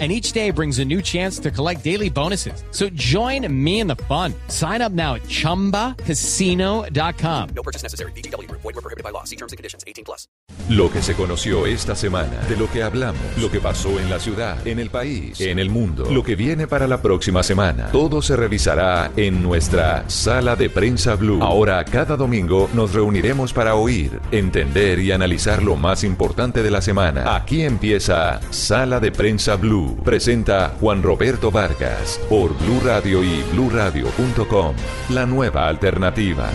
and each day brings a new chance to collect daily bonuses. So join me in the fun. Sign up now at ChumbaCasino.com. No purchase necessary. BGW. Void were prohibited by law. See terms and conditions. 18 plus. Lo que se conoció esta semana, de lo que hablamos, lo que pasó en la ciudad, en el país, en el mundo, lo que viene para la próxima semana, todo se revisará en nuestra Sala de Prensa Blue. Ahora, cada domingo nos reuniremos para oír, entender y analizar lo más importante de la semana. Aquí empieza Sala de Prensa Blue. Presenta Juan Roberto Vargas por Blue Radio y bluradio.com. La nueva alternativa.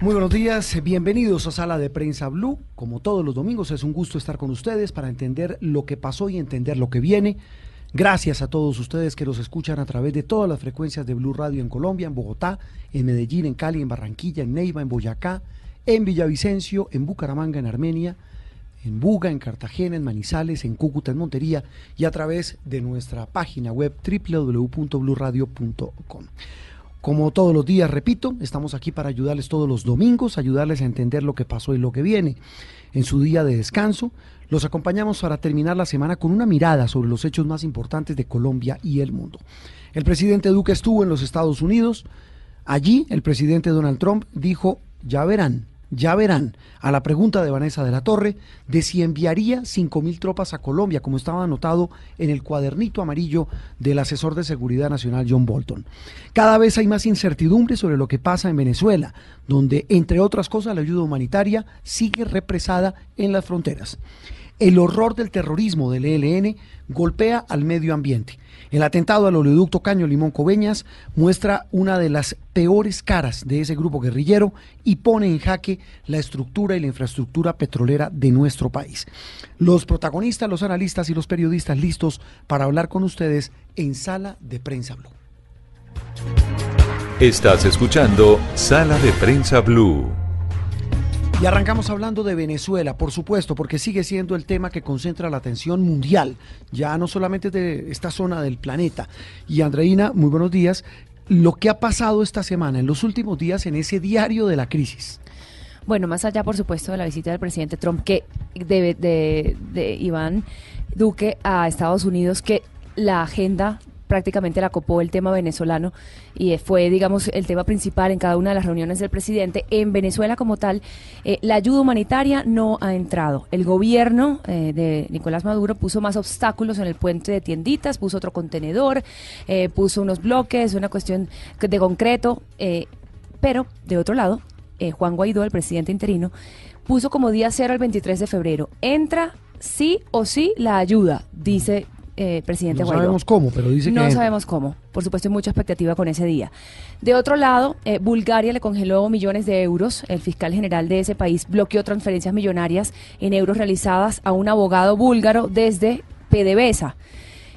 Muy buenos días, bienvenidos a Sala de Prensa Blue. Como todos los domingos es un gusto estar con ustedes para entender lo que pasó y entender lo que viene. Gracias a todos ustedes que nos escuchan a través de todas las frecuencias de Blue Radio en Colombia, en Bogotá, en Medellín, en Cali, en Barranquilla, en Neiva, en Boyacá, en Villavicencio, en Bucaramanga, en Armenia, en Buga, en Cartagena, en Manizales, en Cúcuta, en Montería y a través de nuestra página web www.bluradio.com. Como todos los días, repito, estamos aquí para ayudarles todos los domingos, ayudarles a entender lo que pasó y lo que viene. En su día de descanso, los acompañamos para terminar la semana con una mirada sobre los hechos más importantes de Colombia y el mundo. El presidente Duque estuvo en los Estados Unidos. Allí, el presidente Donald Trump dijo, ya verán, ya verán, a la pregunta de Vanessa de la Torre de si enviaría 5.000 tropas a Colombia, como estaba anotado en el cuadernito amarillo del asesor de seguridad nacional John Bolton. Cada vez hay más incertidumbre sobre lo que pasa en Venezuela, donde, entre otras cosas, la ayuda humanitaria sigue represada en las fronteras. El horror del terrorismo del ELN golpea al medio ambiente. El atentado al oleoducto Caño Limón Coveñas muestra una de las peores caras de ese grupo guerrillero y pone en jaque la estructura y la infraestructura petrolera de nuestro país. Los protagonistas, los analistas y los periodistas listos para hablar con ustedes en Sala de Prensa Blue. Estás escuchando Sala de Prensa Blue. Y arrancamos hablando de Venezuela, por supuesto, porque sigue siendo el tema que concentra la atención mundial, ya no solamente de esta zona del planeta. Y Andreina, muy buenos días. Lo que ha pasado esta semana, en los últimos días, en ese diario de la crisis. Bueno, más allá, por supuesto, de la visita del presidente Trump, que de, de, de Iván Duque a Estados Unidos, que la agenda prácticamente la copó el tema venezolano y fue, digamos, el tema principal en cada una de las reuniones del presidente. En Venezuela como tal, eh, la ayuda humanitaria no ha entrado. El gobierno eh, de Nicolás Maduro puso más obstáculos en el puente de tienditas, puso otro contenedor, eh, puso unos bloques, una cuestión de concreto, eh, pero de otro lado, eh, Juan Guaidó, el presidente interino, puso como día cero el 23 de febrero. Entra sí o sí la ayuda, dice eh, presidente No Guaidó. sabemos cómo, pero dice no que entra. sabemos cómo. Por supuesto, hay mucha expectativa con ese día. De otro lado, eh, Bulgaria le congeló millones de euros. El fiscal general de ese país bloqueó transferencias millonarias en euros realizadas a un abogado búlgaro desde PDVSA.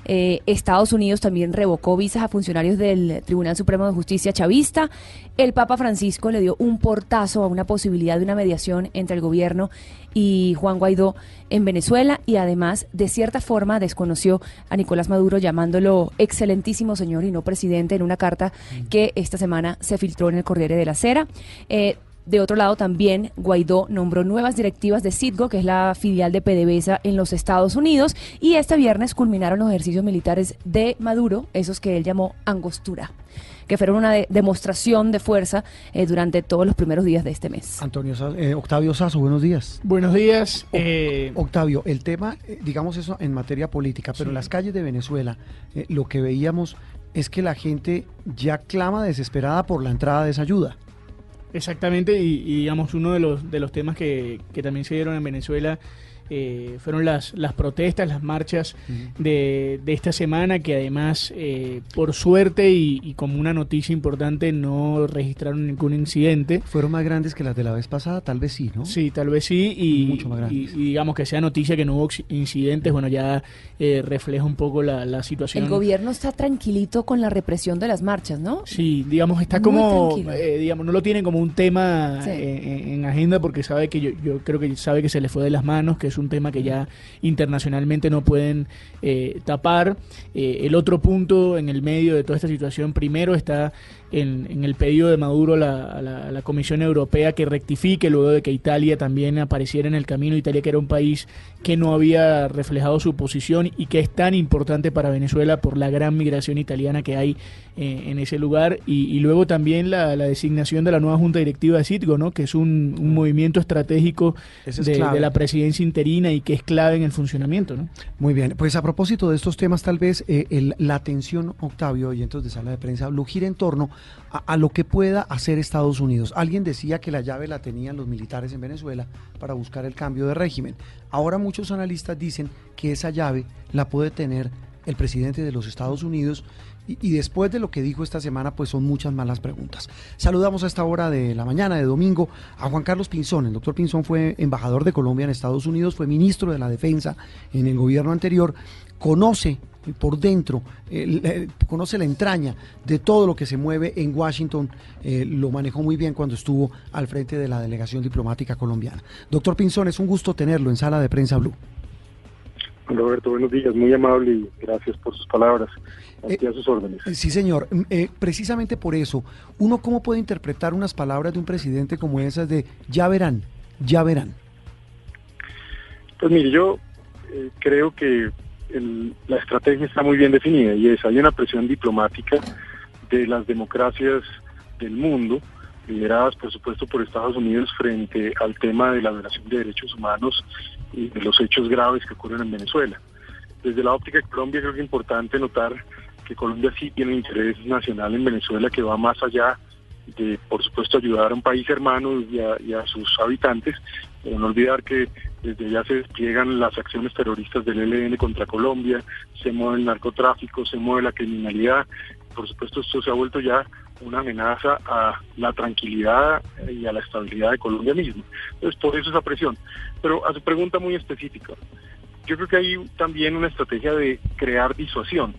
Eh, Estados Unidos también revocó visas a funcionarios del Tribunal Supremo de Justicia chavista. El Papa Francisco le dio un portazo a una posibilidad de una mediación entre el gobierno y Juan Guaidó en Venezuela y además, de cierta forma, desconoció a Nicolás Maduro llamándolo excelentísimo señor y no presidente en una carta que esta semana se filtró en el Corriere de la Sera. Eh, de otro lado, también Guaidó nombró nuevas directivas de Citgo, que es la filial de PDVSA en los Estados Unidos, y este viernes culminaron los ejercicios militares de Maduro, esos que él llamó angostura, que fueron una de- demostración de fuerza eh, durante todos los primeros días de este mes. Antonio eh, Octavio Sazo, buenos días. Buenos días. eh, Octavio, el tema, eh, digamos eso en materia política, pero en las calles de Venezuela eh, lo que veíamos es que la gente ya clama desesperada por la entrada de esa ayuda. Exactamente, y, y digamos, uno de los, de los temas que, que también se dieron en Venezuela eh, fueron las, las protestas, las marchas de, de esta semana, que además, eh, por suerte y, y como una noticia importante, no registraron ningún incidente. ¿Fueron más grandes que las de la vez pasada? Tal vez sí, ¿no? Sí, tal vez sí, y, Mucho más y- grandes. y digamos que sea noticia que no hubo incidentes, bueno, ya eh, refleja un poco la, la situación. El gobierno está tranquilito con la represión de las marchas, ¿no? Sí, digamos, está Muy como, eh, digamos, no lo tiene como un tema Sí. en, en agenda porque sabe que yo, yo creo que sabe que se le fue de las manos, que es un tema que ya internacionalmente no pueden eh, tapar. Eh, el otro punto en el medio de toda esta situación, primero está en, en el pedido de Maduro a la, a la- a la Comisión Europea que rectifique luego de que Italia también apareciera en el camino. Italia que era un país que no había reflejado su posición y que es tan importante para Venezuela por la gran migración italiana que hay eh, en ese lugar. Y, y luego también la, la designación de la nueva Junta Directiva de Citgo, ¿no? que es un, un movimiento estratégico es de la presidencia interina y que es clave en el funcionamiento. ¿no? Muy bien, pues a propósito de estos temas, tal vez eh, el- la atención, Octavio, y entonces de sala de prensa, Blue, gira en torno a, lo que pueda hacer Estados Unidos. Alguien decía que la llave la tenían los militares en Venezuela para buscar el cambio de régimen. Ahora muchos analistas dicen que esa llave la puede tener el presidente de los Estados Unidos. Y, y después de lo que dijo esta semana, pues son muchas malas preguntas. Saludamos a esta hora de la mañana de domingo a Juan Carlos Pinzón. El doctor Pinzón fue embajador de Colombia en Estados Unidos, fue ministro de la Defensa en el gobierno anterior, conoce por dentro, eh, conoce la entraña de todo lo que se mueve en Washington, eh, lo manejó muy bien cuando estuvo al frente de la delegación diplomática colombiana. Doctor Pinzón, es un gusto tenerlo en sala de prensa Blue. Roberto, buenos días, muy amable y gracias por sus palabras. Aquí Eh, a sus órdenes. Eh, Sí, señor. Mm, eh, precisamente por eso, ¿uno cómo puede interpretar unas palabras de un presidente como esas de ya verán, ya verán? Pues mire, yo eh, creo que el- la estrategia está muy bien definida y es, hay una presión diplomática de las democracias del mundo, lideradas por supuesto por Estados Unidos frente al tema de la violación de derechos humanos y de los hechos graves que ocurren en Venezuela. Desde la óptica de Colombia creo que es importante notar que Colombia sí tiene interés nacional en Venezuela que va más allá de, por supuesto, ayudar a un país hermano y a, y a sus habitantes, no olvidar que desde allá se despliegan las acciones terroristas del ELN contra Colombia, se mueve el narcotráfico, se mueve la criminalidad, por supuesto esto se ha vuelto ya una amenaza a la tranquilidad y a la estabilidad de Colombia misma. Entonces, por eso esa presión. Pero a su pregunta muy específica, yo creo que hay también una estrategia de crear disuasión,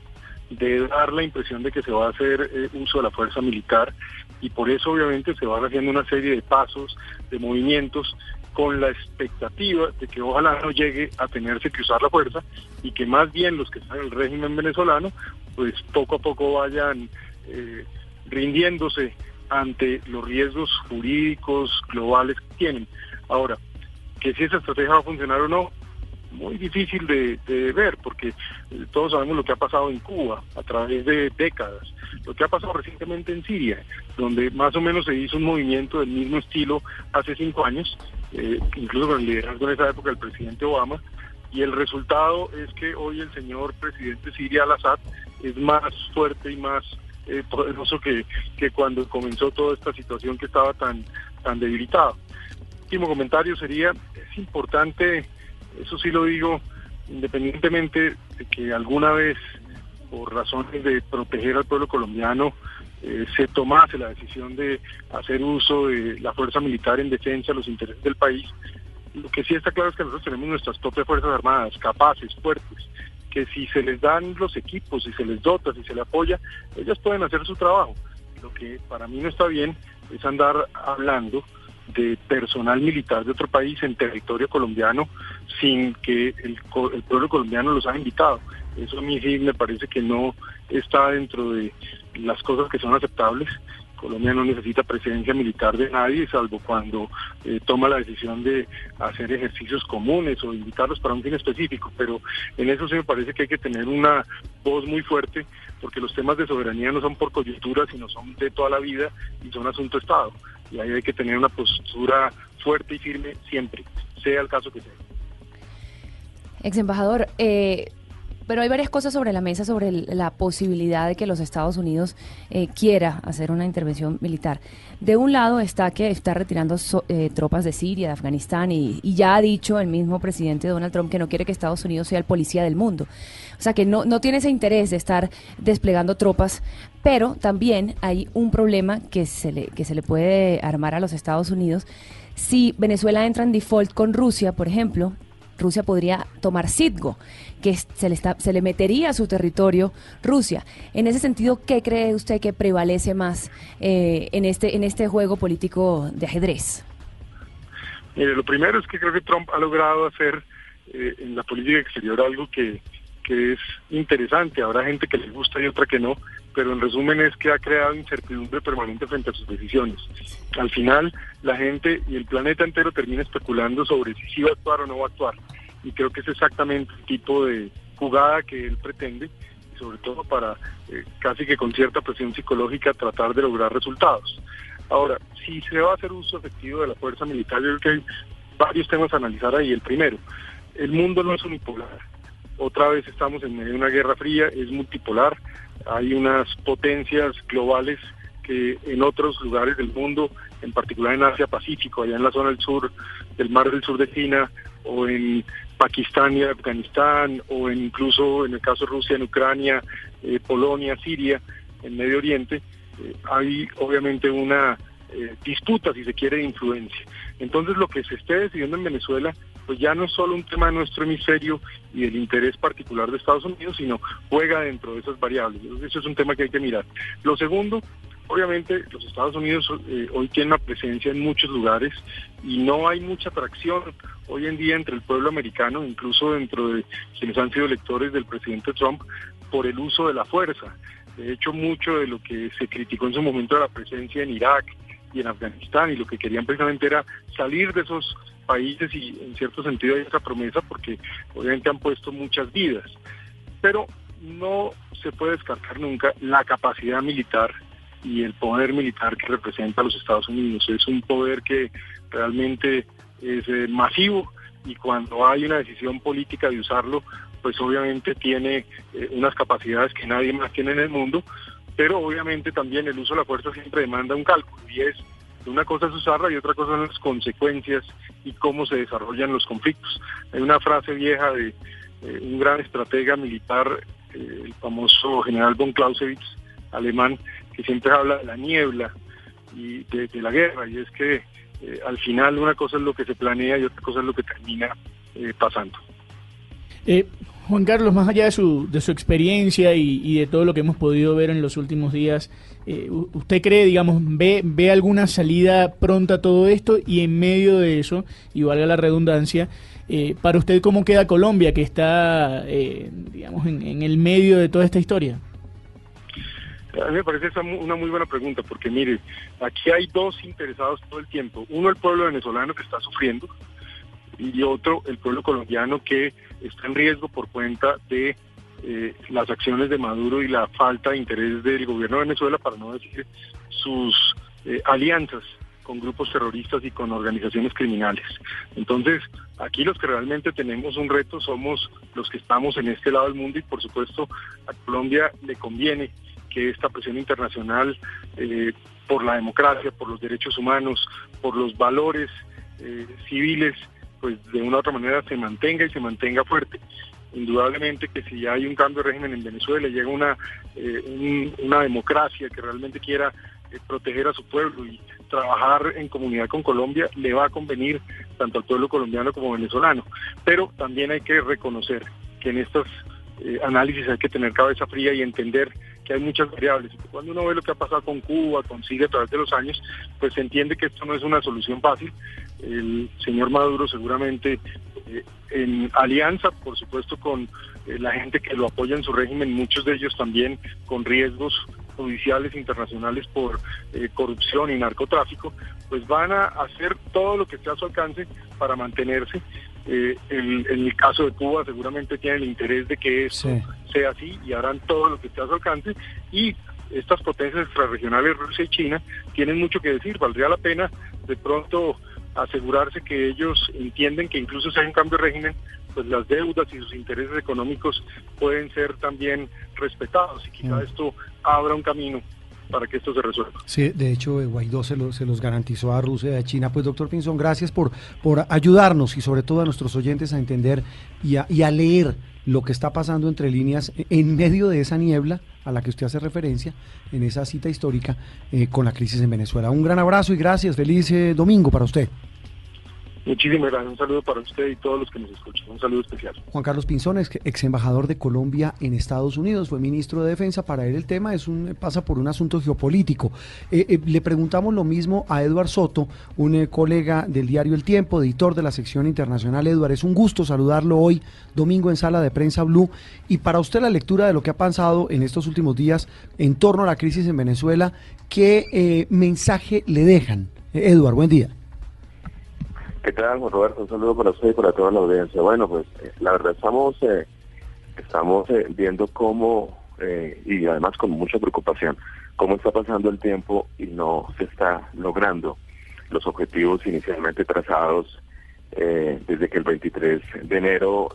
de dar la impresión de que se va a hacer eh, uso de la fuerza militar y por eso obviamente se van haciendo una serie de pasos, de movimientos con la expectativa de que ojalá no llegue a tenerse que usar la fuerza y que más bien los que están en el régimen venezolano pues poco a poco vayan eh, rindiéndose ante los riesgos jurídicos globales que tienen. Ahora, que si esa estrategia va a funcionar o no, muy difícil de, ver, porque eh, todos sabemos lo que ha pasado en Cuba a través de décadas, lo que ha pasado recientemente en Siria, donde más o menos se hizo un movimiento del mismo estilo hace cinco años, eh, incluso con el liderazgo en esa época del presidente Obama, y el resultado es que hoy el señor presidente Siria al-Assad es más fuerte y más eh, poderoso que, que cuando comenzó toda esta situación que estaba tan, tan debilitada. Último comentario sería, es importante, eso sí lo digo, independientemente de que alguna vez, por razones de proteger al pueblo colombiano, eh, se tomase la decisión de hacer uso de la fuerza militar en defensa de los intereses del país, lo que sí está claro es que nosotros tenemos nuestras propias Fuerzas Armadas, capaces, fuertes, que si se les dan los equipos, si se les dota, si se les apoya, ellas pueden hacer su trabajo. Lo que para mí no está bien es andar hablando de personal militar de otro país en territorio colombiano sin que el, el pueblo colombiano los haya invitado. Eso a mí sí me parece que no está dentro de las cosas que son aceptables. Colombia no necesita presencia militar de nadie, salvo cuando eh, toma la decisión de hacer ejercicios comunes o invitarlos para un fin específico. Pero en eso sí me parece que hay que tener una voz muy fuerte, porque los temas de soberanía no son por coyuntura, sino son de toda la vida y son asunto Estado. Y ahí hay que tener una postura fuerte y firme siempre, sea el caso que sea. Ex embajador, eh, Pero hay varias cosas sobre la mesa sobre la posibilidad de que los Estados Unidos eh, quiera hacer una intervención militar. De un lado está que está retirando so- eh, tropas de Siria, de Afganistán, y, y ya ha dicho el mismo presidente Donald Trump que no quiere que Estados Unidos sea el policía del mundo. O sea, que no, no tiene ese interés de estar desplegando tropas, pero también hay un problema que se le, que se le puede armar a los Estados Unidos. Si Venezuela entra en default con Rusia, por ejemplo, Rusia podría tomar Citgo, que se le, está, se le metería a su territorio Rusia. En ese sentido, ¿qué cree usted que prevalece más eh, en, este, en este juego político de ajedrez? Mire, lo primero es que creo que Trump ha logrado hacer eh, en la política exterior algo que, que es interesante. Habrá gente que le gusta y otra que no, pero en resumen es que ha creado incertidumbre permanente frente a sus decisiones. Al final, la gente y el planeta entero termina especulando sobre si va a actuar o no va a actuar. Y creo que es exactamente el tipo de jugada que él pretende, y sobre todo para eh, casi que con cierta presión psicológica tratar de lograr resultados. Ahora, si se va a hacer uso efectivo de la fuerza militar, yo creo que hay varios temas a analizar ahí. El primero, el mundo no es unipolar. Otra vez estamos en medio de una guerra fría, es multipolar. Hay unas potencias globales que en otros lugares del mundo, en particular en Asia Pacífico, allá en la zona del sur, del mar del sur de China, o en Pakistán y Afganistán, o en incluso en el caso de Rusia, en Ucrania, eh, Polonia, Siria, en Medio Oriente, eh, hay obviamente una eh, disputa, si se quiere, de influencia. Entonces lo que se esté decidiendo en Venezuela, pues ya no es solo un tema de nuestro hemisferio y del interés particular de Estados Unidos, sino juega dentro de esas variables. Eso es un tema que hay que mirar. Lo segundo, obviamente los Estados Unidos eh, hoy tienen una presencia en muchos lugares y no hay mucha atracción hoy en día entre el pueblo americano, incluso dentro de quienes han sido electores del presidente Trump, por el uso de la fuerza. De hecho, mucho de lo que se criticó en su momento de la presencia en Irak y en Afganistán y lo que querían precisamente era salir de esos países y en cierto sentido hay esa promesa porque obviamente han puesto muchas vidas. Pero no se puede descartar nunca la capacidad militar y el poder militar que representa a los Estados Unidos. Es un poder que realmente es eh, masivo y cuando hay una decisión política de usarlo, pues obviamente tiene eh, unas capacidades que nadie más tiene en el mundo, pero obviamente también el uso de la fuerza siempre demanda un cálculo y es una cosa es usarla y otra cosa son las consecuencias y cómo se desarrollan los conflictos. Hay una frase vieja de eh, un gran estratega militar, eh, el famoso general von Clausewitz, alemán, que siempre habla de la niebla y de, la guerra, y es que eh, al final una cosa es lo que se planea y otra cosa es lo que termina pasando. Juan Carlos, más allá de su, de su experiencia y, de todo lo que hemos podido ver en los últimos días, eh, ¿usted cree, digamos, ve, ve alguna salida pronta a todo esto y en medio de eso, y valga la redundancia, eh, para usted cómo queda Colombia, que está, eh, digamos, en, el medio de toda esta historia? A mí me parece esa una muy buena pregunta, porque mire, aquí hay dos interesados todo el tiempo. Uno, el pueblo venezolano que está sufriendo, y otro, el pueblo colombiano que está en riesgo por cuenta de eh, las acciones de Maduro y la falta de interés del gobierno de Venezuela, para no decir sus eh, alianzas con grupos terroristas y con organizaciones criminales. Entonces, aquí los que realmente tenemos un reto somos los que estamos en este lado del mundo y por supuesto a Colombia le conviene que esta presión internacional eh, por la democracia, por los derechos humanos, por los valores civiles, pues de una u otra manera se mantenga y se mantenga fuerte. Indudablemente que si hay un cambio de régimen en Venezuela, llega una, eh, un- una democracia que realmente quiera eh, proteger a su pueblo y trabajar en comunidad con Colombia, le va a convenir tanto al pueblo colombiano como venezolano. Pero también hay que reconocer que en estos eh, análisis hay que tener cabeza fría y entender que hay muchas variables. Cuando uno ve lo que ha pasado con Cuba, con Siria a través de los años, pues se entiende que esto no es una solución fácil. El señor Maduro seguramente eh, en alianza, por supuesto, con eh, la gente que lo apoya en su régimen, muchos de ellos también con riesgos judiciales internacionales por eh, corrupción y narcotráfico, pues van a hacer todo lo que esté a su alcance para mantenerse. Eh, el- en el caso de Cuba seguramente tienen el interés de que esto Sí. sea así y harán todo lo que esté a su alcance y estas potencias extrarregionales, Rusia y China, tienen mucho que decir. Valdría la pena de pronto asegurarse que ellos entienden que incluso si hay un cambio de régimen, pues las deudas y sus intereses económicos pueden ser también respetados y quizá Mm. esto abra un camino para que esto se resuelva. Sí, de hecho, eh, Guaidó se, lo- se los garantizó a Rusia y a China. Pues, doctor Pinzón, gracias por, por ayudarnos y sobre todo a nuestros oyentes a entender y a, y a leer lo que está pasando entre líneas en medio de esa niebla a la que usted hace referencia en esa cita histórica eh, con la crisis en Venezuela. Un gran abrazo y gracias. Feliz eh, domingo para usted. Muchísimas gracias. Un saludo para usted y todos los que nos escuchan. Un saludo especial. Juan Carlos Pinzón, ex, embajador de Colombia en Estados Unidos, fue ministro de Defensa. Para él el tema es un pasa por un asunto geopolítico. Eh, eh, le preguntamos lo mismo a Eduard Soto, un eh, colega del diario El Tiempo, editor de la sección internacional. Eduard, es un gusto saludarlo hoy, domingo en Sala de Prensa Blue. Y para usted la lectura de lo que ha pasado en estos últimos días en torno a la crisis en Venezuela, ¿qué mensaje le dejan? Eduard, buen día. ¿Qué tal, Juan Roberto? Un saludo para usted y para toda la audiencia. Bueno, pues eh, la verdad estamos eh, estamos eh, viendo cómo, y además con mucha preocupación, cómo está pasando el tiempo y no se está logrando los objetivos inicialmente trazados desde que el 23 de enero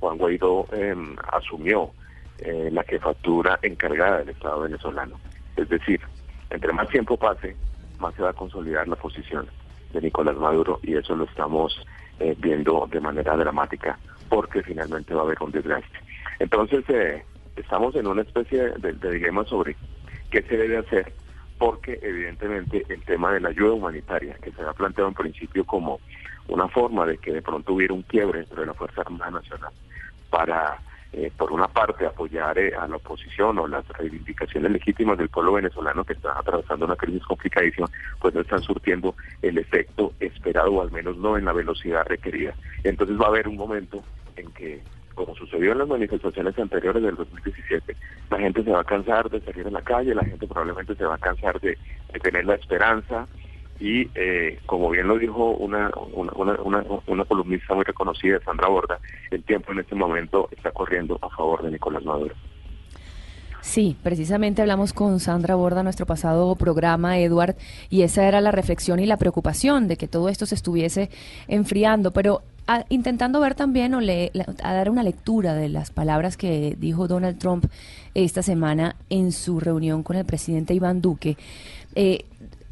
Juan Guaidó eh, asumió la jefatura encargada del Estado venezolano. Es decir, entre más tiempo pase, más se va a consolidar la posición de Nicolás Maduro y eso lo estamos eh, viendo de manera dramática porque finalmente va a haber un desgaste. Entonces, eh, estamos en una especie de, de dilema sobre qué se debe hacer porque evidentemente el tema de la ayuda humanitaria que se ha planteado en principio como una forma de que de pronto hubiera un quiebre dentro de la Fuerza Armada Nacional para, eh, por una parte, apoyar eh, a la oposición o las reivindicaciones legítimas del pueblo venezolano que está atravesando una crisis complicadísima, pues no están surtiendo el efecto esperado o al menos no en la velocidad requerida. Entonces va a haber un momento en que como sucedió en las manifestaciones anteriores del 2017, la gente se va a cansar de salir a la calle, la gente probablemente se va a cansar de, de tener la esperanza y eh, como bien lo dijo una, una, una, una, columnista muy reconocida, Sandra Borda, el tiempo en este momento está corriendo a favor de Nicolás Maduro. Sí, precisamente hablamos con Sandra Borda, nuestro pasado programa, Edward, y esa era la reflexión y la preocupación de que todo esto se estuviese enfriando, pero a- intentando ver también o le- a dar una lectura de las palabras que dijo Donald Trump esta semana en su reunión con el presidente Iván Duque. Eh,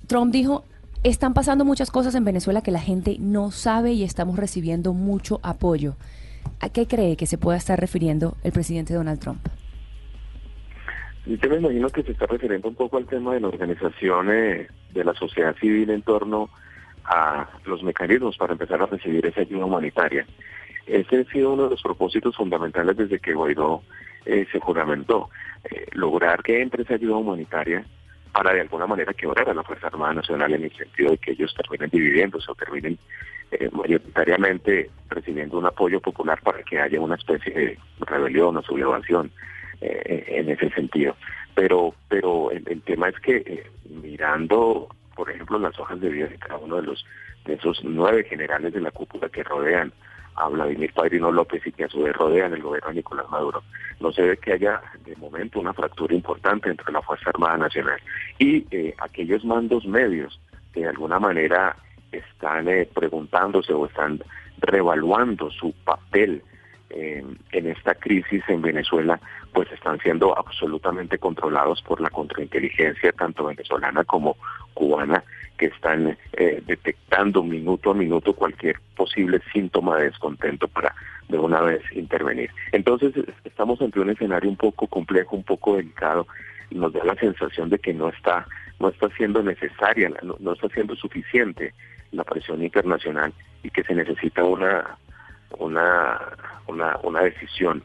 Trump dijo, están pasando muchas cosas en Venezuela que la gente no sabe y estamos recibiendo mucho apoyo. ¿A qué cree que se pueda estar refiriendo el presidente Donald Trump? Yo me imagino que se está refiriendo un poco al tema de la organización eh, de la sociedad civil en torno a los mecanismos para empezar a recibir esa ayuda humanitaria. Ese ha sido uno de los propósitos fundamentales desde que Guaidó eh, se juramentó, eh, lograr que entre esa ayuda humanitaria para de alguna manera quebrar a la Fuerza Armada Nacional en el sentido de que ellos terminen dividiéndose o terminen eh, mayoritariamente recibiendo un apoyo popular para que haya una especie de rebelión o sublevación eh, en ese sentido. Pero, pero el, tema es que eh, mirando, por ejemplo, las hojas de vida de cada uno de los de esos nueve generales de la cúpula que rodean a Vladimir Padrino López y que a su vez rodean el gobierno de Nicolás Maduro, no se ve que haya de momento una fractura importante entre la Fuerza Armada Nacional y eh, aquellos mandos medios que de alguna manera están eh, preguntándose o están revaluando su papel en esta crisis en Venezuela, pues están siendo absolutamente controlados por la contrainteligencia, tanto venezolana como cubana, que están eh, detectando minuto a minuto cualquier posible síntoma de descontento para de una vez intervenir. Entonces estamos ante un escenario un poco complejo, un poco delicado, y nos da la sensación de que no está no está siendo necesaria, no está siendo suficiente la presión internacional y que se necesita una una, una, decisión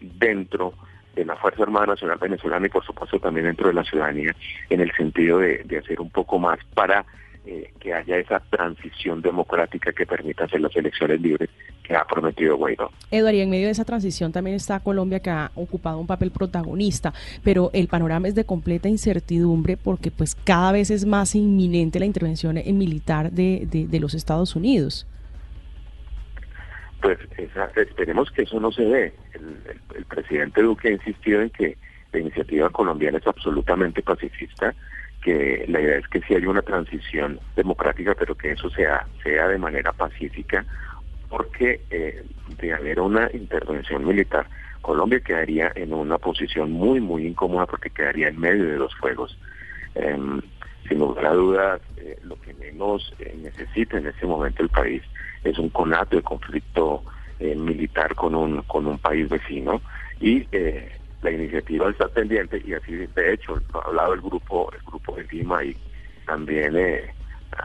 dentro de la Fuerza Armada Nacional Venezolana y por supuesto también dentro de la ciudadanía en el sentido de, de hacer un poco más para eh, que haya esa transición democrática que permita hacer las elecciones libres que ha prometido Guaidó. Eduardo, y en medio de esa transición también está Colombia que ha ocupado un papel protagonista, pero el panorama es de completa incertidumbre porque pues cada vez es más inminente la intervención en militar de, de los Estados Unidos. Pues esperemos que eso no se dé. El, presidente Duque ha insistido en que la iniciativa colombiana es absolutamente pacifista, que la idea es que sí haya una transición democrática, pero que eso sea, sea de manera pacífica, porque eh, de haber una intervención militar, Colombia quedaría en una posición muy, muy incómoda porque quedaría en medio de los fuegos. Em, sin lugar a dudas, eh, lo que menos eh, necesita en este momento el país es un conato de conflicto eh, militar con un con un país vecino y la iniciativa está pendiente y así de hecho ha hablado el grupo el grupo de Lima y también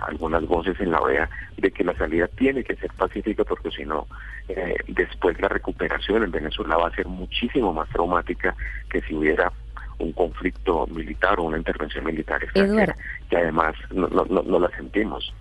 algunas voces en la OEA de que la salida tiene que ser pacífica porque si no después la recuperación en Venezuela va a ser muchísimo más traumática que si hubiera un conflicto militar o una intervención militar extranjera, que además no, no, no la sentimos.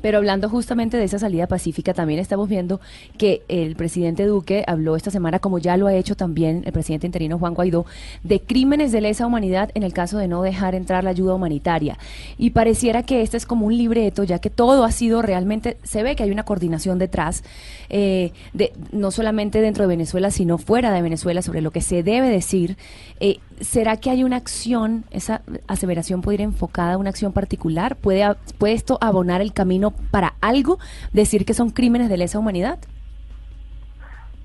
Pero hablando justamente de esa salida pacífica, también estamos viendo que el presidente Duque habló esta semana, como ya lo ha hecho también el presidente interino Juan Guaidó, de crímenes de lesa humanidad en el caso de no dejar entrar la ayuda humanitaria. Y pareciera que este es como un libreto, ya que todo ha sido realmente, se ve que hay una coordinación detrás, eh, de, no solamente dentro de Venezuela, sino fuera de Venezuela, sobre lo que se debe decir. Eh, ¿Será que hay una acción, esa aseveración puede ir enfocada a una acción particular? ¿Puede, puede esto abonar el camino para algo, decir que son crímenes de lesa humanidad?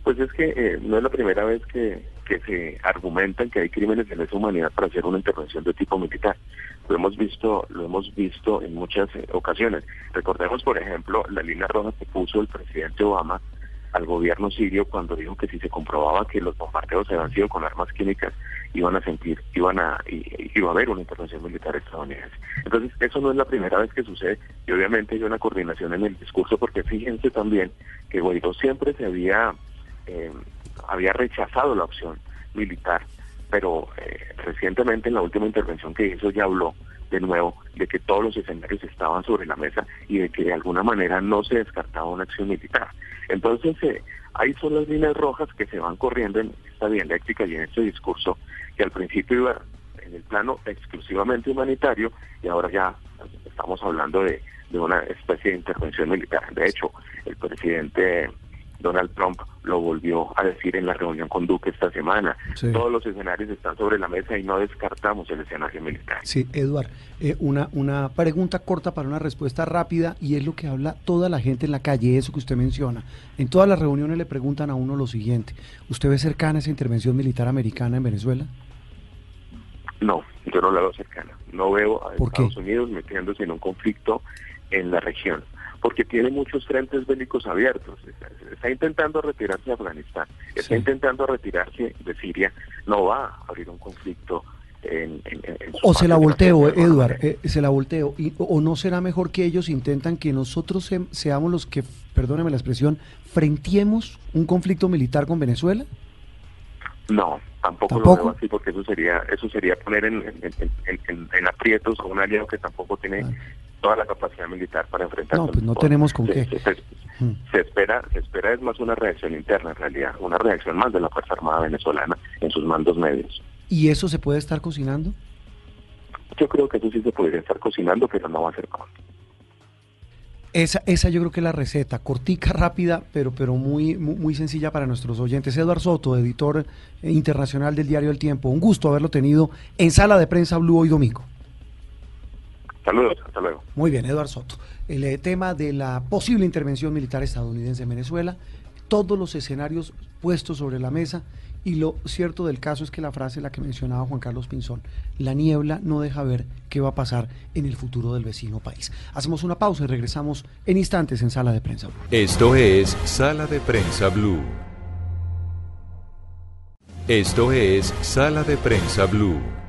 Pues es que eh, no es la primera vez que, que se argumentan que hay crímenes de lesa humanidad para hacer una intervención de tipo militar. Lo hemos visto, lo hemos visto en muchas eh, ocasiones. Recordemos, por ejemplo, la línea roja que puso el presidente Obama al gobierno sirio cuando dijo que si se comprobaba que los bombardeos habían sido con armas químicas, iban a sentir, iban a, iba a haber una intervención militar estadounidense. Entonces, eso no es la primera vez que sucede y obviamente hay una coordinación en el discurso porque fíjense también que Guaidó siempre se había, eh, había rechazado la opción militar, pero eh, recientemente en la última intervención que hizo ya habló de nuevo de que todos los escenarios estaban sobre la mesa y de que de alguna manera no se descartaba una acción militar. Entonces, eh, ahí son las líneas rojas que se van corriendo en esta dialéctica y en este discurso que al principio iba en el plano exclusivamente humanitario y ahora ya estamos hablando de, de una especie de intervención militar. De hecho, el presidente Donald Trump lo volvió a decir en la reunión con Duque esta semana. Todos los escenarios están sobre la mesa y no descartamos el escenario militar. Sí, Eduard, eh, una, una pregunta corta para una respuesta rápida y es lo que habla toda la gente en la calle, eso que usted menciona. En todas las reuniones le preguntan a uno lo siguiente, ¿usted ve cercana esa intervención militar americana en Venezuela? No, yo no la veo cercana. No veo a Estados Unidos metiéndose en un conflicto en la región porque tiene muchos frentes bélicos abiertos. Está, intentando retirarse de Afganistán, está intentando retirarse de Siria, no va a abrir un conflicto. En, o se la volteo, Eduard, eh, se la volteo. Y, ¿O no será mejor que ellos intentan que nosotros seamos los que, perdóneme la expresión, frentiemos un conflicto militar con Venezuela? No, tampoco, lo veo así porque eso sería eso sería poner en, en, aprietos a un aliado que tampoco tiene toda la capacidad militar para enfrentar. No, pues no tenemos con qué. Mm. Se, espera, se espera es más una reacción interna en realidad, una reacción más de la Fuerza Armada venezolana en sus mandos medios. ¿Y eso se puede estar cocinando? Yo creo que eso sí se podría estar cocinando, pero no va a ser pronto. Esa, esa yo creo que es la receta, cortica, rápida, pero, pero muy, muy, muy, sencilla para nuestros oyentes. Eduardo Soto, editor internacional del diario El Tiempo. Un gusto haberlo tenido en Sala de Prensa Blue hoy domingo. Saludos, hasta luego. Muy bien, Eduardo Soto. El eh, tema de la posible intervención militar estadounidense en Venezuela, todos los escenarios puestos sobre la mesa y lo cierto del caso es que la frase la que mencionaba Juan Carlos Pinzón, la niebla no deja ver qué va a pasar en el futuro del vecino país. Hacemos una pausa y regresamos en instantes en Sala de Prensa Blue. Esto es Sala de Prensa Blue. Esto es Sala de Prensa Blue.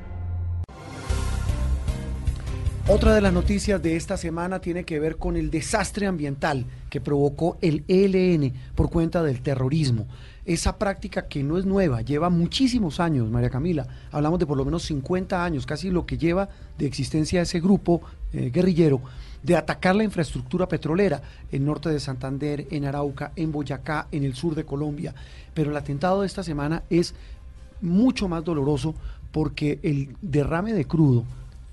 Otra de las noticias de esta semana tiene que ver con el desastre ambiental que provocó el ELN por cuenta del terrorismo. Esa práctica que no es nueva, lleva muchísimos años, María Camila. Hablamos de por lo menos 50 años, casi lo que lleva de existencia ese grupo eh, guerrillero, de atacar la infraestructura petrolera en norte de Santander, en Arauca, en Boyacá, en el sur de Colombia. Pero el atentado de esta semana es mucho más doloroso porque el derrame de crudo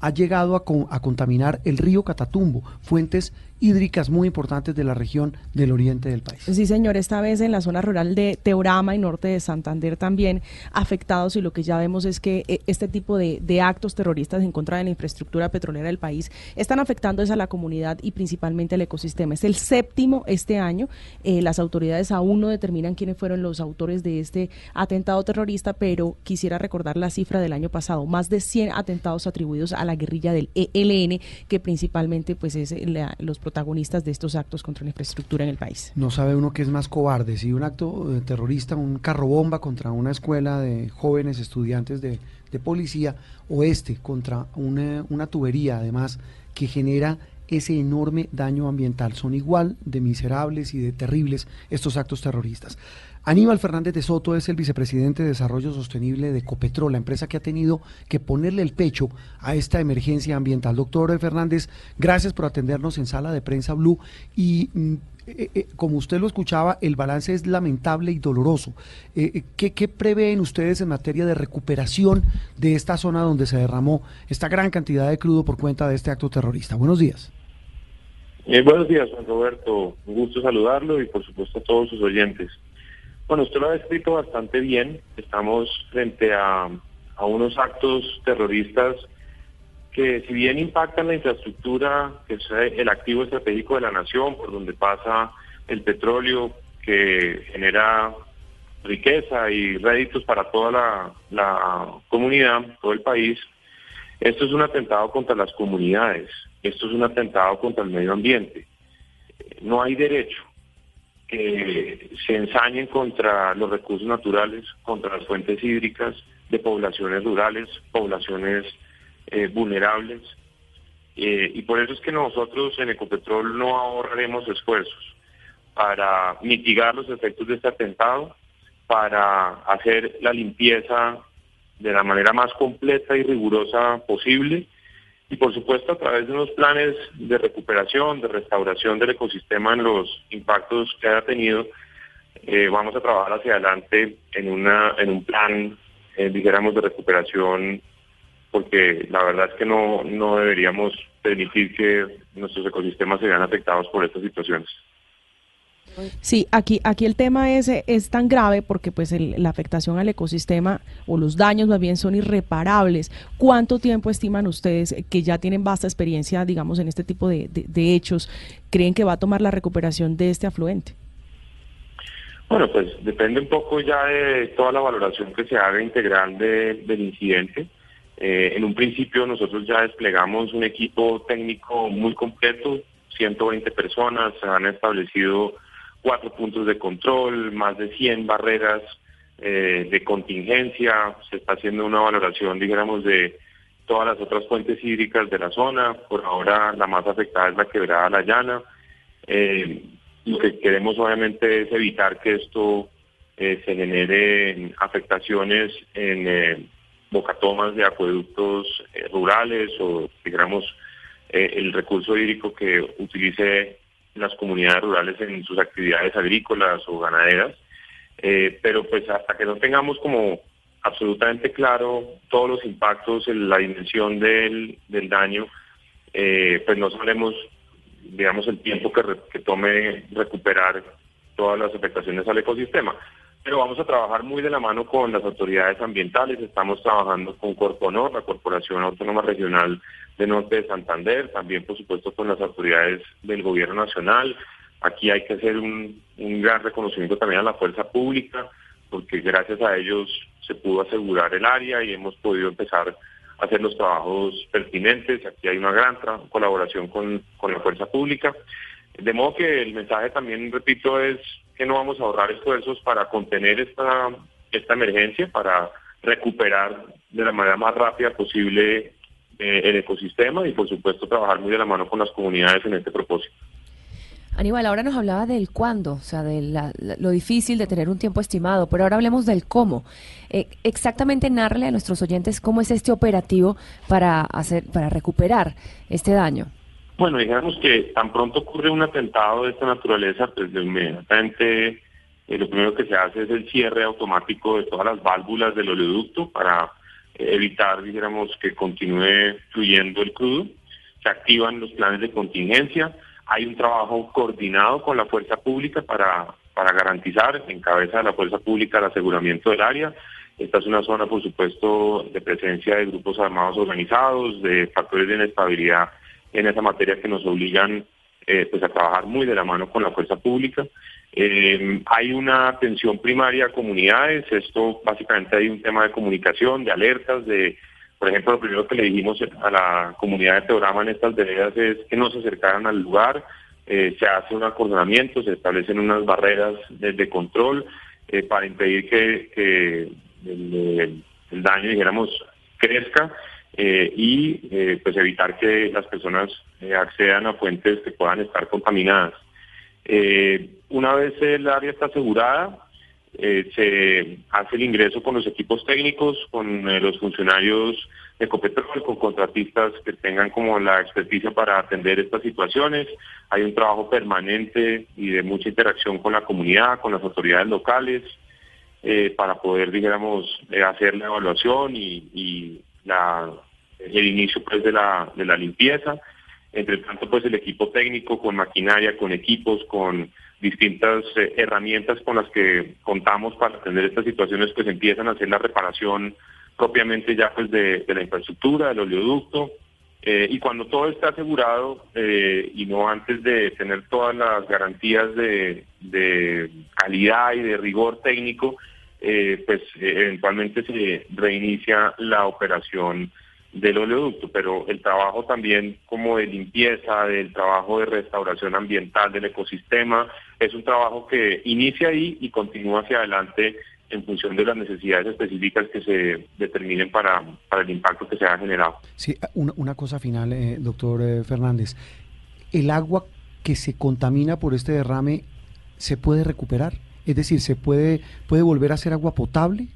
ha llegado a, con- a contaminar el río Catatumbo, fuentes hídricas muy importantes de la región del oriente del país. Sí, señor, esta vez en la zona rural de Teorama y norte de Santander también afectados y lo que ya vemos es que eh, este tipo de, actos terroristas en contra de la infraestructura petrolera del país están afectando a la comunidad y principalmente al ecosistema. Es el séptimo este año. Eh, las autoridades aún no determinan quiénes fueron los autores de este atentado terrorista, pero quisiera recordar la cifra del año pasado, más de 100 atentados atribuidos a la guerrilla del ELN, que principalmente pues es la- los protagonistas de estos actos contra la infraestructura en el país. No sabe uno que es más cobarde, si un acto eh, terrorista, un carro bomba contra una escuela de jóvenes estudiantes de, policía o este contra una, una tubería además que genera ese enorme daño ambiental. Son igual de miserables y de terribles estos actos terroristas. Aníbal Fernández de Soto es el vicepresidente de Desarrollo Sostenible de Ecopetrol, la empresa que ha tenido que ponerle el pecho a esta emergencia ambiental. Doctor Fernández, gracias por atendernos en sala de prensa Blue y mm, eh, eh, como usted lo escuchaba, el balance es lamentable y doloroso. Eh, eh, ¿qué, ¿Qué prevén ustedes en materia de recuperación de esta zona donde se derramó esta gran cantidad de crudo por cuenta de este acto terrorista? Buenos días. Buenos días, Juan Roberto. Un gusto saludarlo y por supuesto a todos sus oyentes. Bueno, usted lo ha escrito bastante bien. Estamos frente a, a unos actos terroristas que si bien impactan la infraestructura, que es el activo estratégico de la nación, por donde pasa el petróleo, que genera riqueza y réditos para toda la, la comunidad, todo el país, esto es un atentado contra las comunidades, esto es un atentado contra el medio ambiente. No hay derecho se ensañen contra los recursos naturales, contra las fuentes hídricas de poblaciones rurales, poblaciones eh, vulnerables. Eh, y por eso es que nosotros en Ecopetrol no ahorraremos esfuerzos para mitigar los efectos de este atentado, para hacer la limpieza de la manera más completa y rigurosa posible y por supuesto a través de unos planes de recuperación, de restauración del ecosistema en los impactos que haya tenido, eh, vamos a trabajar hacia adelante en, una, en un plan, eh, dijéramos, de recuperación, porque la verdad es que no, no deberíamos permitir que nuestros ecosistemas se vean afectados por estas situaciones. Sí, aquí, aquí el tema es, es tan grave porque pues el- la afectación al ecosistema o los daños más bien son irreparables. ¿Cuánto tiempo estiman ustedes que ya tienen vasta experiencia, digamos, en este tipo de, de- hechos? ¿Creen que va a tomar la recuperación de este afluente? Bueno, pues depende un poco ya de toda la valoración que se haga integral de- del incidente. Eh, en un principio nosotros ya desplegamos un equipo técnico muy completo, 120 personas, se han establecido cuatro puntos de control, más de 100 barreras eh, de contingencia, se está haciendo una valoración, dijéramos, de todas las otras fuentes hídricas de la zona, por ahora la más afectada es la quebrada La Llana. Eh, lo que queremos obviamente es evitar que esto eh, se genere afectaciones en bocatomas de acueductos rurales o, digamos, el recurso hídrico que utilice las comunidades rurales en sus actividades agrícolas o ganaderas. Eh, pero pues hasta que no tengamos como absolutamente claro todos los impactos, en la dimensión del, del daño, eh, pues no sabremos, digamos, el tiempo que, tome recuperar todas las afectaciones al ecosistema. Pero vamos a trabajar muy de la mano con las autoridades ambientales, estamos trabajando con Corponor, la Corporación Autónoma Regional de Norte de Santander, también por supuesto con las autoridades del gobierno nacional. Aquí hay que hacer un, un gran reconocimiento también a la fuerza pública, porque gracias a ellos se pudo asegurar el área y hemos podido empezar a hacer los trabajos pertinentes. Aquí hay una gran colaboración con, con la fuerza pública. De modo que el mensaje también, repito, es que no vamos a ahorrar esfuerzos para contener esta, esta emergencia, para recuperar de la manera más rápida posible eh, el ecosistema y por supuesto trabajar muy de la mano con las comunidades en este propósito. Aníbal, ahora nos hablaba del cuándo, o sea, de la- lo difícil de tener un tiempo estimado, pero ahora hablemos del cómo. Eh, exactamente narrele a nuestros oyentes cómo es este operativo para hacer, para recuperar este daño. Bueno, digamos que tan pronto ocurre un atentado de esta naturaleza, pues de inmediatamente eh, lo primero que se hace es el cierre automático de todas las válvulas del oleoducto para evitar, dijéramos, que continúe fluyendo el crudo. Se activan los planes de contingencia. Hay un trabajo coordinado con la fuerza pública para, para garantizar en cabeza de la fuerza pública el aseguramiento del área. Esta es una zona, por supuesto, de presencia de grupos armados organizados, de factores de inestabilidad en esa materia que nos obligan eh, pues a trabajar muy de la mano con la fuerza pública. Eh, hay una atención primaria a comunidades, esto básicamente hay un tema de comunicación, de alertas, de, por ejemplo, lo primero que le dijimos a la comunidad de Teorama en estas veredas es que no se acercaran al lugar, eh, se hace un acordonamiento, se establecen unas barreras de, control para impedir que, el, daño, dijéramos, crezca y pues evitar que las personas accedan a fuentes que puedan estar contaminadas. Eh, una vez el área está asegurada, eh, se hace el ingreso con los equipos técnicos, con eh, los funcionarios de Copetrol, con contratistas que tengan como la experticia para atender estas situaciones. Hay un trabajo permanente y de mucha interacción con la comunidad, con las autoridades locales, para poder, digamos, hacer la evaluación y, el inicio pues de la, de la limpieza. Entre tanto, pues el equipo técnico con maquinaria, con equipos, con distintas eh, herramientas con las que contamos para atender estas situaciones, pues empiezan a hacer la reparación propiamente ya pues de, la infraestructura, del oleoducto, eh, y cuando todo está asegurado eh, y no antes de tener todas las garantías de, de calidad y de rigor técnico, pues eventualmente se reinicia la operación del oleoducto, pero el trabajo también como de limpieza, del trabajo de restauración ambiental del ecosistema, es un trabajo que inicia ahí y continúa hacia adelante en función de las necesidades específicas que se determinen para, para el impacto que se ha generado. Sí, una, una cosa final, eh, doctor eh, Fernández. ¿El agua que se contamina por este derrame se puede recuperar? Es decir, ¿se puede, puede volver a ser agua potable?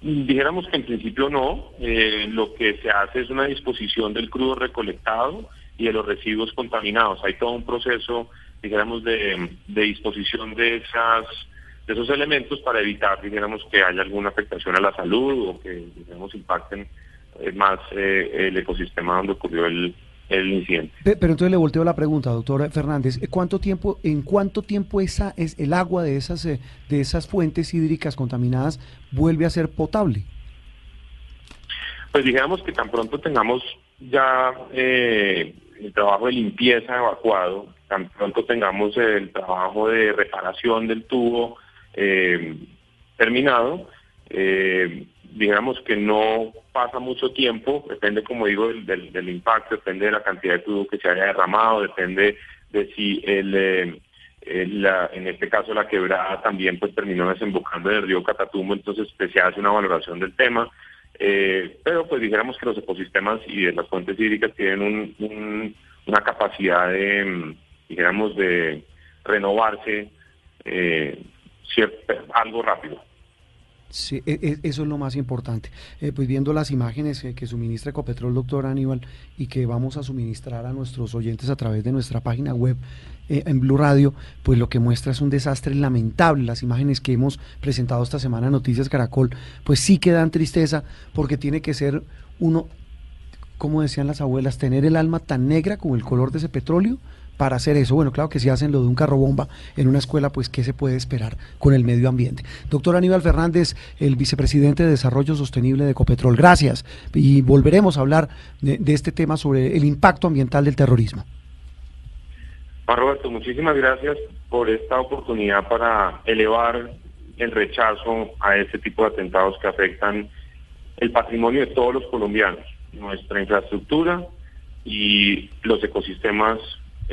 Dijéramos que en principio no. Eh, lo que se hace es una disposición del crudo recolectado y de los residuos contaminados. Hay todo un proceso, dijéramos, de, disposición de esas de esos elementos para evitar, dijéramos, que haya alguna afectación a la salud o que, digamos, impacten eh, más eh, el ecosistema donde ocurrió el, el incidente. Pero entonces le volteo la pregunta, doctor Fernández, ¿cuánto tiempo, en cuánto tiempo esa es el agua de esas eh, de esas fuentes hídricas contaminadas vuelve a ser potable? Pues digamos que tan pronto tengamos ya eh, el trabajo de limpieza evacuado, tan pronto tengamos el trabajo de reparación del tubo eh, terminado, eh, digamos que no pasa mucho tiempo, depende, como digo, del, del, impacto, depende de la cantidad de tubo que se haya derramado, depende de si el, eh, en este caso la quebrada también pues terminó desembocando en el río Catatumbo, entonces pues, se hace una valoración del tema. Eh, pero pues dijéramos que los ecosistemas y las fuentes hídricas tienen un, una capacidad de, dijéramos, de renovarse eh, algo rápido. Sí, e, e, eso es lo más importante. Eh, pues viendo las imágenes que, suministra Ecopetrol, doctor Aníbal, y que vamos a suministrar a nuestros oyentes a través de nuestra página web eh, en Blue Radio, pues lo que muestra es un desastre lamentable. Las imágenes que hemos presentado esta semana en Noticias Caracol, pues sí que dan tristeza porque tiene que ser uno, como decían las abuelas, tener el alma tan negra como el color de ese petróleo para hacer eso. Bueno, claro que si hacen lo de un carro bomba en una escuela, pues ¿qué se puede esperar con el medio ambiente? Doctor Aníbal Fernández, el vicepresidente de Desarrollo Sostenible de Ecopetrol, gracias. Y volveremos a hablar de, este tema sobre el impacto ambiental del terrorismo. Juan Roberto, muchísimas gracias por esta oportunidad para elevar el rechazo a este tipo de atentados que afectan el patrimonio de todos los colombianos, nuestra infraestructura y los ecosistemas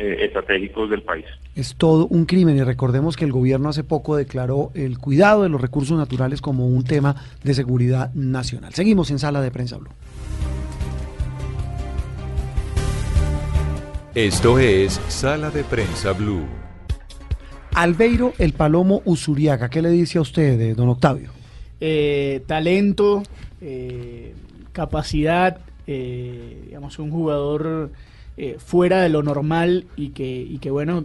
eh, estratégicos del país. Es todo un crimen y recordemos que el gobierno hace poco declaró el cuidado de los recursos naturales como un tema de seguridad nacional. Seguimos en Sala de Prensa Blue. Esto es Sala de Prensa Blue. Albeiro El Palomo Usuriaga, ¿qué le dice a usted, eh, don Octavio? Eh, talento, capacidad, digamos, un jugador eh, fuera de lo normal y que, y que, bueno,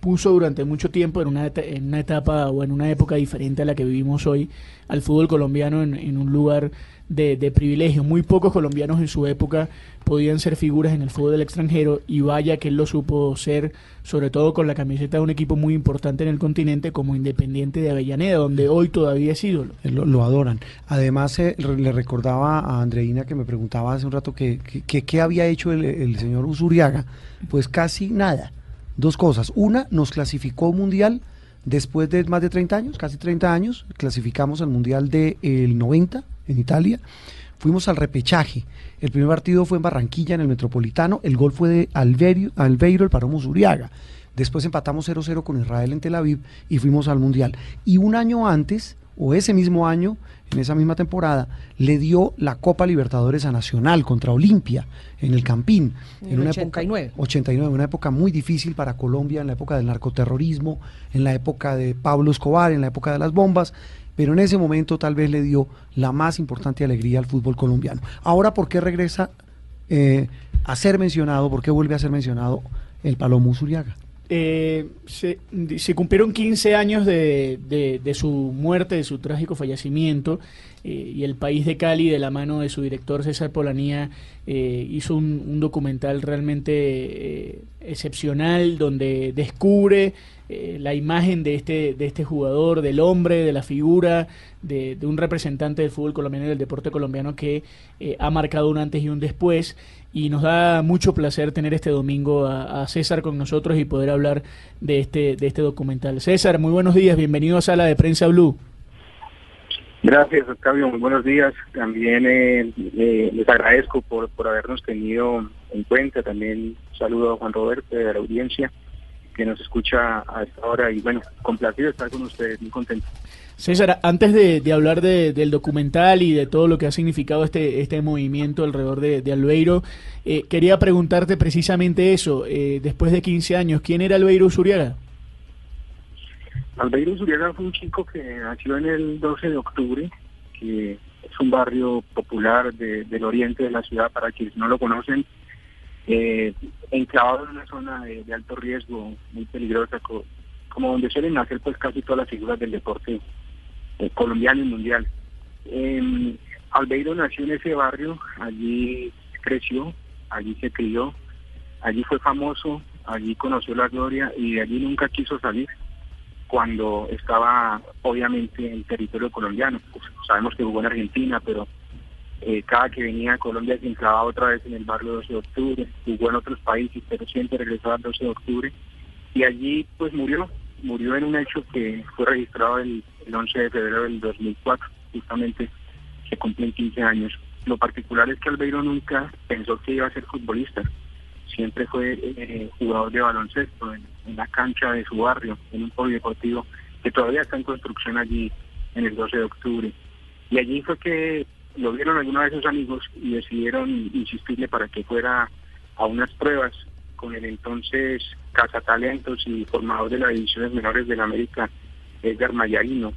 puso durante mucho tiempo en una, en una etapa o en una época diferente a la que vivimos hoy al fútbol colombiano en, en un lugar de, de, privilegio. Muy pocos colombianos en su época podían ser figuras en el fútbol del extranjero y vaya que él lo supo ser, sobre todo con la camiseta de un equipo muy importante en el continente como Independiente de Avellaneda, donde hoy todavía es ídolo. Lo, lo adoran. Además, eh, le recordaba a Andreina que me preguntaba hace un rato que qué había hecho el, el señor Usuriaga. Pues casi nada. Dos cosas. Una, nos clasificó mundial después de más de 30 años, casi 30 años, clasificamos al mundial del de, 90 en Italia. Fuimos al repechaje. El primer partido fue en Barranquilla, en el Metropolitano. El gol fue de Albeiro, Albeiro el Paromo Zuriaga. Después empatamos 0-0 con Israel en Tel Aviv y fuimos al Mundial. Y un año antes, o ese mismo año, en esa misma temporada, le dio la Copa Libertadores a Nacional contra Olimpia en el Campín. En, en una 89. Época, 89, una época muy difícil para Colombia, en la época del narcoterrorismo, en la época de Pablo Escobar, en la época de las bombas pero en ese momento tal vez le dio la más importante alegría al fútbol colombiano. Ahora, ¿por qué regresa eh, a ser mencionado, por qué vuelve a ser mencionado el Palomo Zuriaga? Eh, se, cumplieron 15 años de, de, su muerte, de su trágico fallecimiento, eh, y el país de Cali, de la mano de su director César Polanía, hizo un, documental realmente excepcional donde descubre la imagen de este, de este jugador, del hombre, de la figura, de, un representante del fútbol colombiano y del deporte colombiano que ha marcado un antes y un después y nos da mucho placer tener este domingo a, a, César con nosotros y poder hablar de este, de este documental. César, muy buenos días, bienvenido a Sala de Prensa Blue. Gracias, Octavio, muy buenos días. También eh, eh, les agradezco por, por habernos tenido en cuenta. También saludo a Juan Roberto de la audiencia que nos escucha a esta hora y bueno, complacido estar con ustedes, muy contento. César, antes de, de hablar de, del documental y de todo lo que ha significado este, este movimiento alrededor de, de Albeiro, eh, quería preguntarte precisamente eso, eh, después de 15 años, ¿quién era Albeiro Zuriaga? Albeiro Zuriaga fue un chico que nació en el 12 de octubre, que es un barrio popular de, del oriente de la ciudad, para quienes no lo conocen, eh, enclavado en una zona de, alto riesgo, muy peligrosa, co como donde suelen nacer pues casi todas las figuras del deporte eh, colombiano y mundial. Eh, Albeiro nació en ese barrio, allí creció, allí se crió, allí fue famoso, allí conoció la gloria y allí nunca quiso salir cuando estaba obviamente en territorio colombiano. Pues, sabemos que jugó en Argentina, pero eh, cada que venía a Colombia se enclavaba otra vez en el barrio 12 de octubre, jugó en otros países, pero siempre regresaba al 12 de octubre y allí pues murió, murió en un hecho que fue registrado el, el 11 de febrero del 2004, justamente se cumplen 15 años. Lo particular es que Albeiro nunca pensó que iba a ser futbolista, siempre fue eh, jugador de baloncesto en, en, la cancha de su barrio, en un polideportivo que todavía está en construcción allí en el 12 de octubre. Y allí fue que lo vieron algunos de sus amigos y decidieron insistirle para que fuera a unas pruebas con el entonces cazatalentos y formador de las divisiones menores de la América, Edgar Mayarino.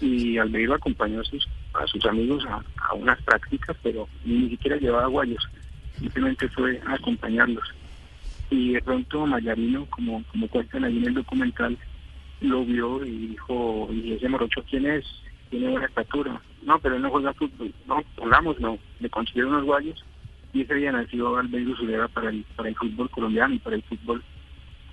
Y Albeiro acompañó a sus, a sus amigos a, a unas prácticas, pero ni siquiera llevaba guayos, simplemente fue a acompañarlos. Y de pronto Mayarino, como, como cuentan ahí en el documental, lo vio y dijo, ¿y ese morocho quién es? Tiene buena estatura. No, pero él no juega fútbol. No, pongamos, no. Le consiguieron unos guayos y ese día nació Albeiro Zulera para el, para el fútbol colombiano y para el fútbol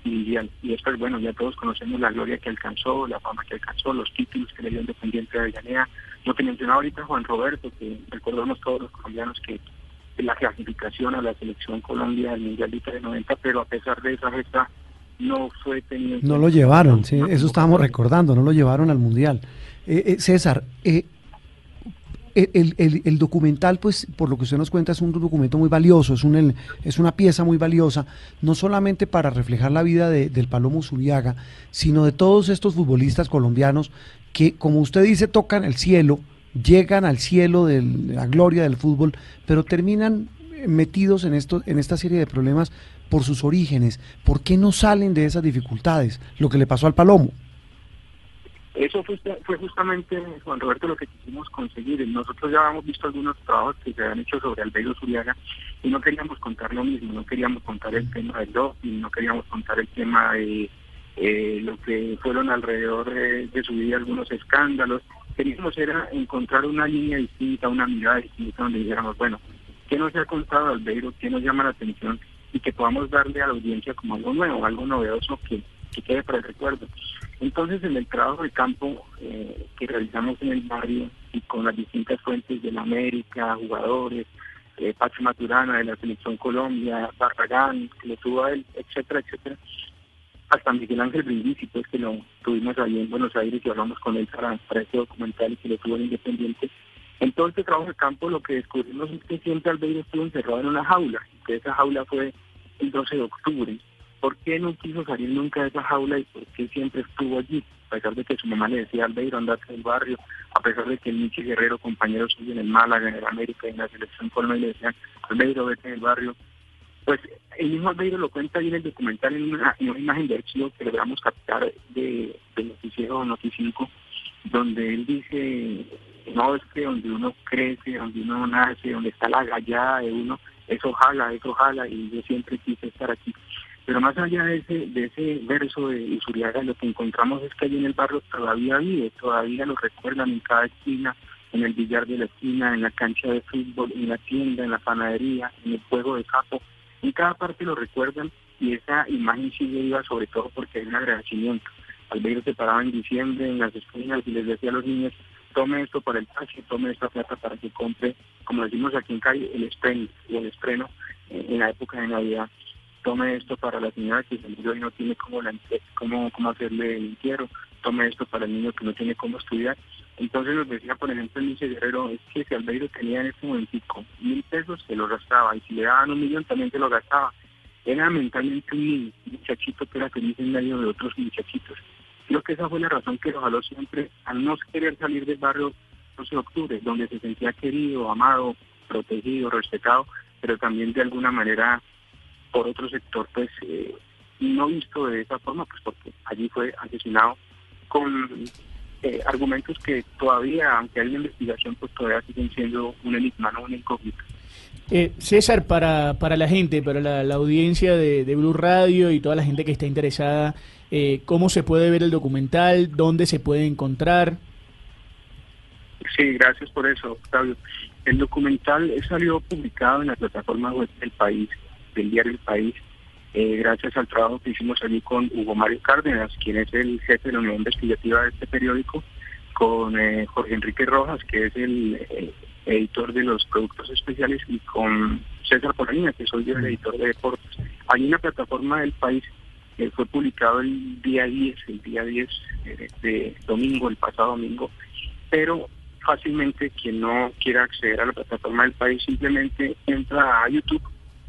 mundial. Y después, bueno, ya todos conocemos la gloria que alcanzó, la fama que alcanzó, los títulos que le dio Independiente de Avellaneda. Lo que mencionaba ahorita Juan Roberto, que recordamos todos los colombianos que la clasificación a la selección Colombia del Mundial de 90, pero a pesar de esa gesta no fue tenido... No lo llevaron, sí, eso estábamos recordando, no lo llevaron al Mundial. Eh, eh, César, eh, el, el, el, documental, pues, por lo que usted nos cuenta, es un documento muy valioso, es, un, es una pieza muy valiosa, no solamente para reflejar la vida de, del Palomo Zuriaga, sino de todos estos futbolistas colombianos que, como usted dice, tocan el cielo, llegan al cielo de la gloria del fútbol, pero terminan metidos en, esto, en esta serie de problemas por sus orígenes. ¿Por qué no salen de esas dificultades? Lo que le pasó al Palomo. Eso fue, fue, justamente, Juan Roberto, lo que quisimos conseguir. Nosotros ya habíamos visto algunos trabajos que se habían hecho sobre Albeiro Zuriaga y no queríamos contar lo mismo, no queríamos contar el tema del doping, no queríamos contar el tema de, eh, lo que fueron alrededor de su vida algunos escándalos. Queríamos era encontrar una línea distinta, una mirada distinta donde dijéramos, bueno, ¿qué nos ha contado Albeiro? ¿Qué nos llama la atención? Y que podamos darle a la audiencia como algo nuevo, algo novedoso que quede para el recuerdo. Entonces, en el trabajo de campo eh, que realizamos en el barrio y con las distintas fuentes de la América, jugadores, eh, Pacho Maturana de la Selección Colombia, Barragán, él, etcétera, etcétera, hasta Miguel Ángel Brindisi, pues que lo tuvimos ahí en Buenos Aires y hablamos con él para, este documental y que lo tuvo en Independiente. En todo este trabajo de campo lo que descubrimos es que siempre Albeiro estuvo encerrado en una jaula, que esa jaula fue el 12 de octubre, ¿Por qué no quiso salir nunca de esa jaula y por qué siempre estuvo allí? A pesar de que su mamá le decía, Albeiro, andate del barrio, a pesar de que el Michi Guerrero, compañero suyo en el Málaga, en el América, en la selección Colma, y le decían, Albeiro, vete del barrio. Pues el mismo Albeiro lo cuenta ahí en el documental, en una, imagen de archivo que logramos captar de, de Noticiero Noticinco, donde él dice, no, es que donde uno crece, donde uno nace, donde está la gallada de uno, eso jala, eso jala, y yo siempre quise estar aquí. Pero más allá de ese, verso de Isuriaga, lo que encontramos es que allí en el barrio todavía vive, todavía lo recuerdan en cada esquina, en el billar de la esquina, en la cancha de fútbol, en la tienda, en la panadería, en el juego de capo, en cada parte lo recuerdan y esa imagen sigue viva sobre todo porque hay un agradecimiento. Albeiro se paraba en diciembre en las esquinas y les decía a los niños, tome esto para el taxi, tome esta plata para que compre, como decimos aquí en Cali, el estreno, el estreno en la época de Navidad tome esto para la señora que se murió y no tiene cómo, la, cómo, cómo hacerle el entierro, tome esto para el niño que no tiene cómo estudiar. Entonces nos decía, por ejemplo, el Guerrero, es que si Albeiro tenía en ese momentico mil pesos, se lo gastaba, y si le daban un millón, también se lo gastaba. Era mentalmente un muchachito que era feliz en medio de otros muchachitos. Creo que esa fue la razón que lo jaló siempre al no querer salir del barrio 12 de octubre, donde se sentía querido, amado, protegido, respetado, pero también de alguna manera por otro sector, pues eh, no visto de esa forma, pues porque allí fue asesinado con eh, argumentos que todavía, aunque hay una investigación, pues todavía siguen siendo un enigma, no una incógnita. Eh, César, para, para la gente, para la, audiencia de, de, Blue Radio y toda la gente que está interesada, eh, ¿cómo se puede ver el documental? ¿Dónde se puede encontrar? Sí, gracias por eso, Octavio. El documental salió publicado en la plataforma web del país del diario El País, eh, gracias al trabajo que hicimos allí con Hugo Mario Cárdenas, quien es el jefe de la unidad investigativa de este periódico, con eh, Jorge Enrique Rojas, que es el eh, editor de los productos especiales, y con César Polanía, que soy el editor de deportes. Hay una plataforma del país que fue publicado el día 10, el día 10 de domingo, el pasado domingo, pero fácilmente quien no quiera acceder a la plataforma del país simplemente entra a YouTube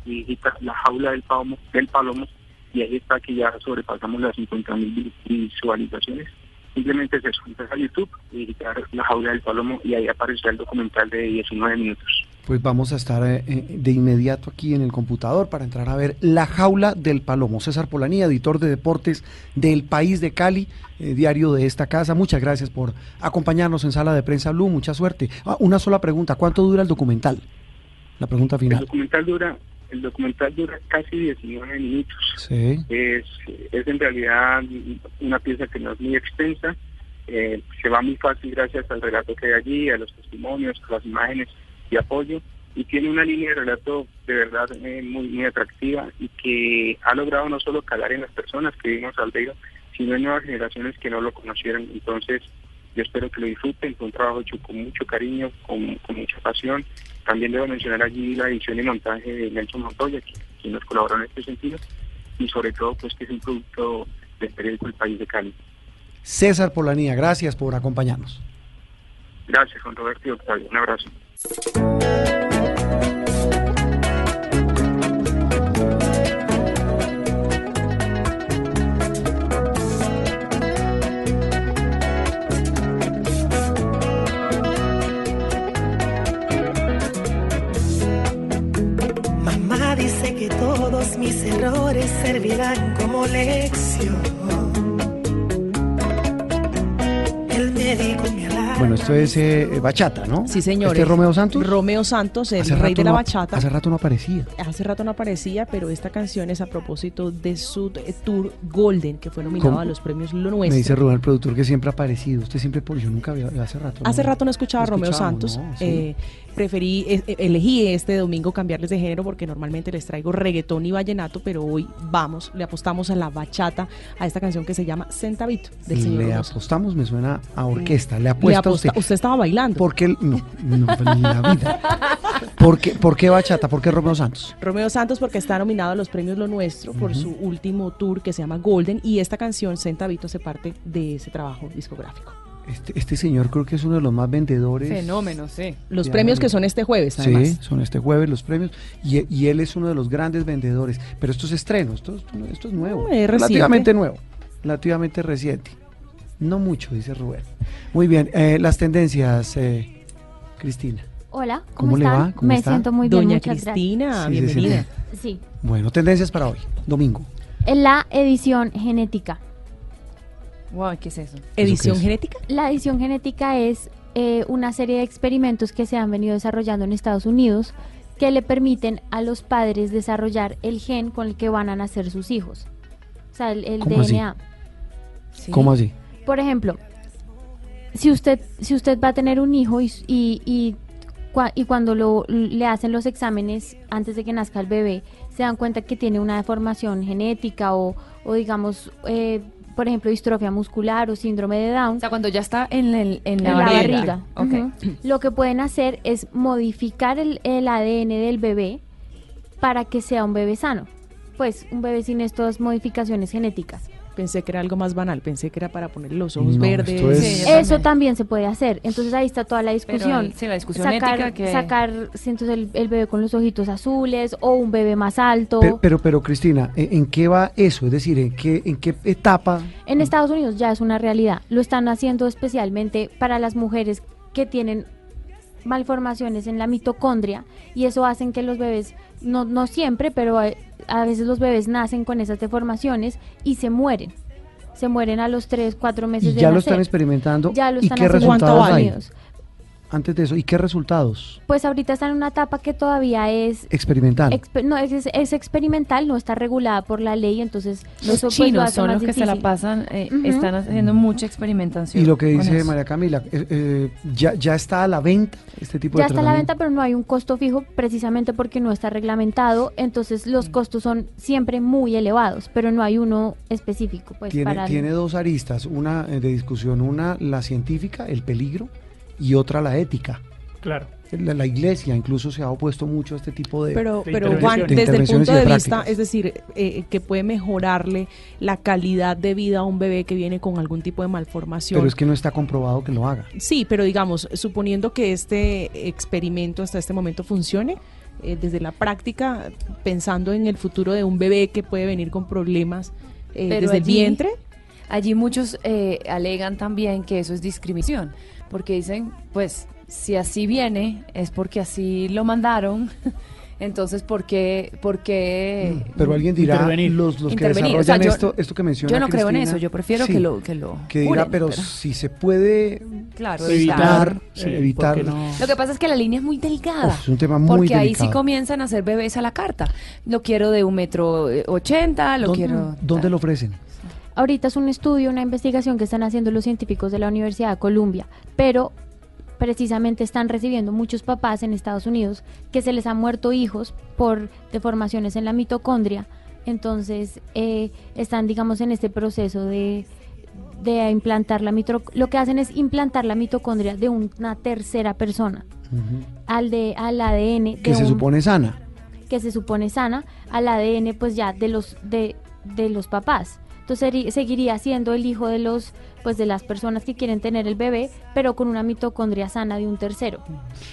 y digita la jaula del palomo, del palomo y ahí está que ya sobrepasamos las 50.000 visualizaciones. Simplemente se entra a YouTube y digitar la jaula del palomo y ahí aparece el documental de 19 minutos. Pues vamos a estar eh, eh, de inmediato aquí en el computador para entrar a ver La Jaula del Palomo. César Polanía, editor de deportes del País de Cali, eh, diario de esta casa. Muchas gracias por acompañarnos en Sala de Prensa Blue. Mucha suerte. Ah, una sola pregunta. ¿Cuánto dura el documental? La pregunta final. El documental dura el documental dura casi 19 minutos. Es, es en realidad una pieza que no es muy extensa, eh, se va muy fácil gracias al relato que hay allí, a los testimonios, a las imágenes y apoyo, y tiene una línea de relato de verdad eh, muy, muy atractiva y que ha logrado no solo calar en las personas que vimos Albeiro, sino en nuevas generaciones que no lo conocieron. Entonces, yo espero que lo disfruten, fue un trabajo hecho con mucho cariño, con, con mucha pasión también debo mencionar allí la edición y montaje de Nelson Montoya, quien nos colaboró en este sentido, y sobre todo pues que es un producto del periódico El País de Cali. César Polanía, gracias por acompañarnos. Gracias, Juan Roberto y Octavio. Un abrazo. Mis errores servirán como lección. El médico me hará Bueno, esto es eh, bachata, ¿no? Sí, señores. ¿Este es Romeo Santos? Romeo Santos, el Hace rey rato de la no- bachata. Hace rato no aparecía. Hace rato no aparecía, pero esta canción es a propósito de su eh, tour Golden, que fue nominado ¿Cómo? a los premios Lo Me Nuestro. dice Rubén, el productor, que siempre ha aparecido. Usted siempre, por yo nunca había, hace rato. Hace rato no escuchaba a no Romeo Santos. ¿no? Sí. eh, preferí, eh, eh, elegí este domingo cambiarles de género porque normalmente les traigo reggaetón y vallenato, pero hoy vamos, le apostamos a la bachata, a esta canción que se llama Centavito del señor Le apostamos, me suena a orquesta. Le Le apuesta aposta- usted. usted estaba bailando. ¿Por qué? No, no, la vida. ¿Por qué, ¿Por qué bachata? ¿Por qué Romeo Santos? Romeo Santos porque está nominado a los premios Lo Nuestro por su último tour que se llama Golden y esta canción Centavito se parte de ese trabajo discográfico. Este, este señor creo que es uno de los más vendedores. Fenómeno, sí. Los premios que son este jueves, además. Sí, son este jueves los premios. Y, y él es uno de los grandes vendedores. Pero esto es estreno, esto, es- esto es nuevo. Es relativamente nuevo. Relativamente reciente. No mucho, dice Rubén. Muy bien, eh, las tendencias, eh, Cristina. Hola, ¿Cómo ¿cómo, le va? ¿Cómo Me está? siento muy bien, Doña muchas Cristina, Sí, sí, sí. bienvenida. Bueno, tendencias para hoy, domingo. en la edición genética. Wow, ¿qué es eso? ¿Edición es? genética? La edición genética es eh, una serie de experimentos que se han venido desarrollando en Estados Unidos que le permiten a los padres desarrollar el gen con el que van a nacer sus hijos. O sea, el, el ¿Cómo así? DNA. ¿Cómo así? Por ejemplo, si usted, si usted va a tener un hijo y, y, y, cua- y cuando lo, le hacen los exámenes antes de que nazca el bebé, se dan cuenta que tiene una deformación genética o, o digamos, eh, por ejemplo, distrofia muscular o síndrome de Down. O sea, cuando ya está en, el, en en la, la barriga. barriga. Ok. Ujú. Lo que pueden hacer es modificar el, el ADN del bebé para que sea un bebé sano. Pues un bebé sin estas modificaciones genéticas. Pensé que era algo más banal, pensé que era para ponerle los ojos No, verdes. es- Sí, Eso también. también se puede hacer. Entonces ahí está toda la discusión. Pero, sí, la discusión sacar, ética que- sacar sí, entonces el, el bebé con los ojitos azules o un bebé más alto. Pero, pero, pero, Cristina, ¿en, en qué va eso? Es decir, ¿en qué, en qué etapa? En Estados Unidos ya es una realidad. Lo están haciendo especialmente para las mujeres que tienen malformaciones en la mitocondria y eso hacen que los bebés, no, no siempre, pero a, a veces los bebés nacen con esas deformaciones y se mueren. Se mueren a los 3, 4 meses Y de ya lo nacer. están experimentando. Ya lo ¿Y están qué haciendo en resultados hay? Antes de eso, ¿y qué resultados? Pues ahorita están en una etapa que todavía es Experimental. Expe- no, es, es- es experimental, no está regulada por la ley, entonces Los eso, pues, lo chinos son los que se la pasan, eh, están haciendo mucha experimentación. Y lo que dice. María Camila, eh, eh, ya, ya está a la venta este tipo Ya de está a la venta, pero no hay un costo fijo precisamente porque no está reglamentado, entonces los Mm. costos son siempre muy elevados, pero no hay uno específico pues tiene, para el- tiene dos aristas, una eh, de discusión, una la científica, el peligro, y otra la ética. Claro. La, la iglesia incluso se ha opuesto mucho a este tipo de... Pero, de pero Juan. De desde el punto de de vista, es decir, eh, que puede mejorarle la calidad de vida a un bebé que viene con algún tipo de malformación. pero es que no está comprobado que lo haga. Sí, pero digamos, suponiendo que este experimento hasta este momento funcione, eh, desde la práctica, pensando en el futuro de un bebé que puede venir con problemas eh, desde el vientre, Allí muchos eh, alegan también que eso es discriminación, porque dicen, pues, si así viene, es porque así lo mandaron. Entonces, ¿por qué? Por qué Pero alguien dirá, Intervenir. los, los que Intervenir, desarrollan o sea, yo- esto, esto que menciona yo no creo en eso, yo prefiero sí, que lo que lo que dirá, curen, pero, si se puede claro, evitar, evitar. Sí, evitar ¿por qué no? Lo que pasa es que la línea es muy delgada. Uf, es un tema muy porque ahí sí comienzan a hacer bebés a la carta. Lo quiero de un metro ochenta, lo ¿Dónde, quiero. ¿Dónde lo ofrecen? Ahorita es un estudio, una investigación que están haciendo los científicos de la Universidad de Columbia, pero precisamente están recibiendo muchos papás en Estados Unidos que se les han muerto hijos por deformaciones en la mitocondria. Entonces, eh, están, digamos, en este proceso de, de implantar la mitocondria. Lo que hacen es implantar la mitocondria de una tercera persona al, de, al ADN Que se un- supone sana. que se supone sana al ADN pues ya de los de, de los papás. Entonces seguiría siendo el hijo de los pues de las personas que quieren tener el bebé, pero con una mitocondria sana de un tercero.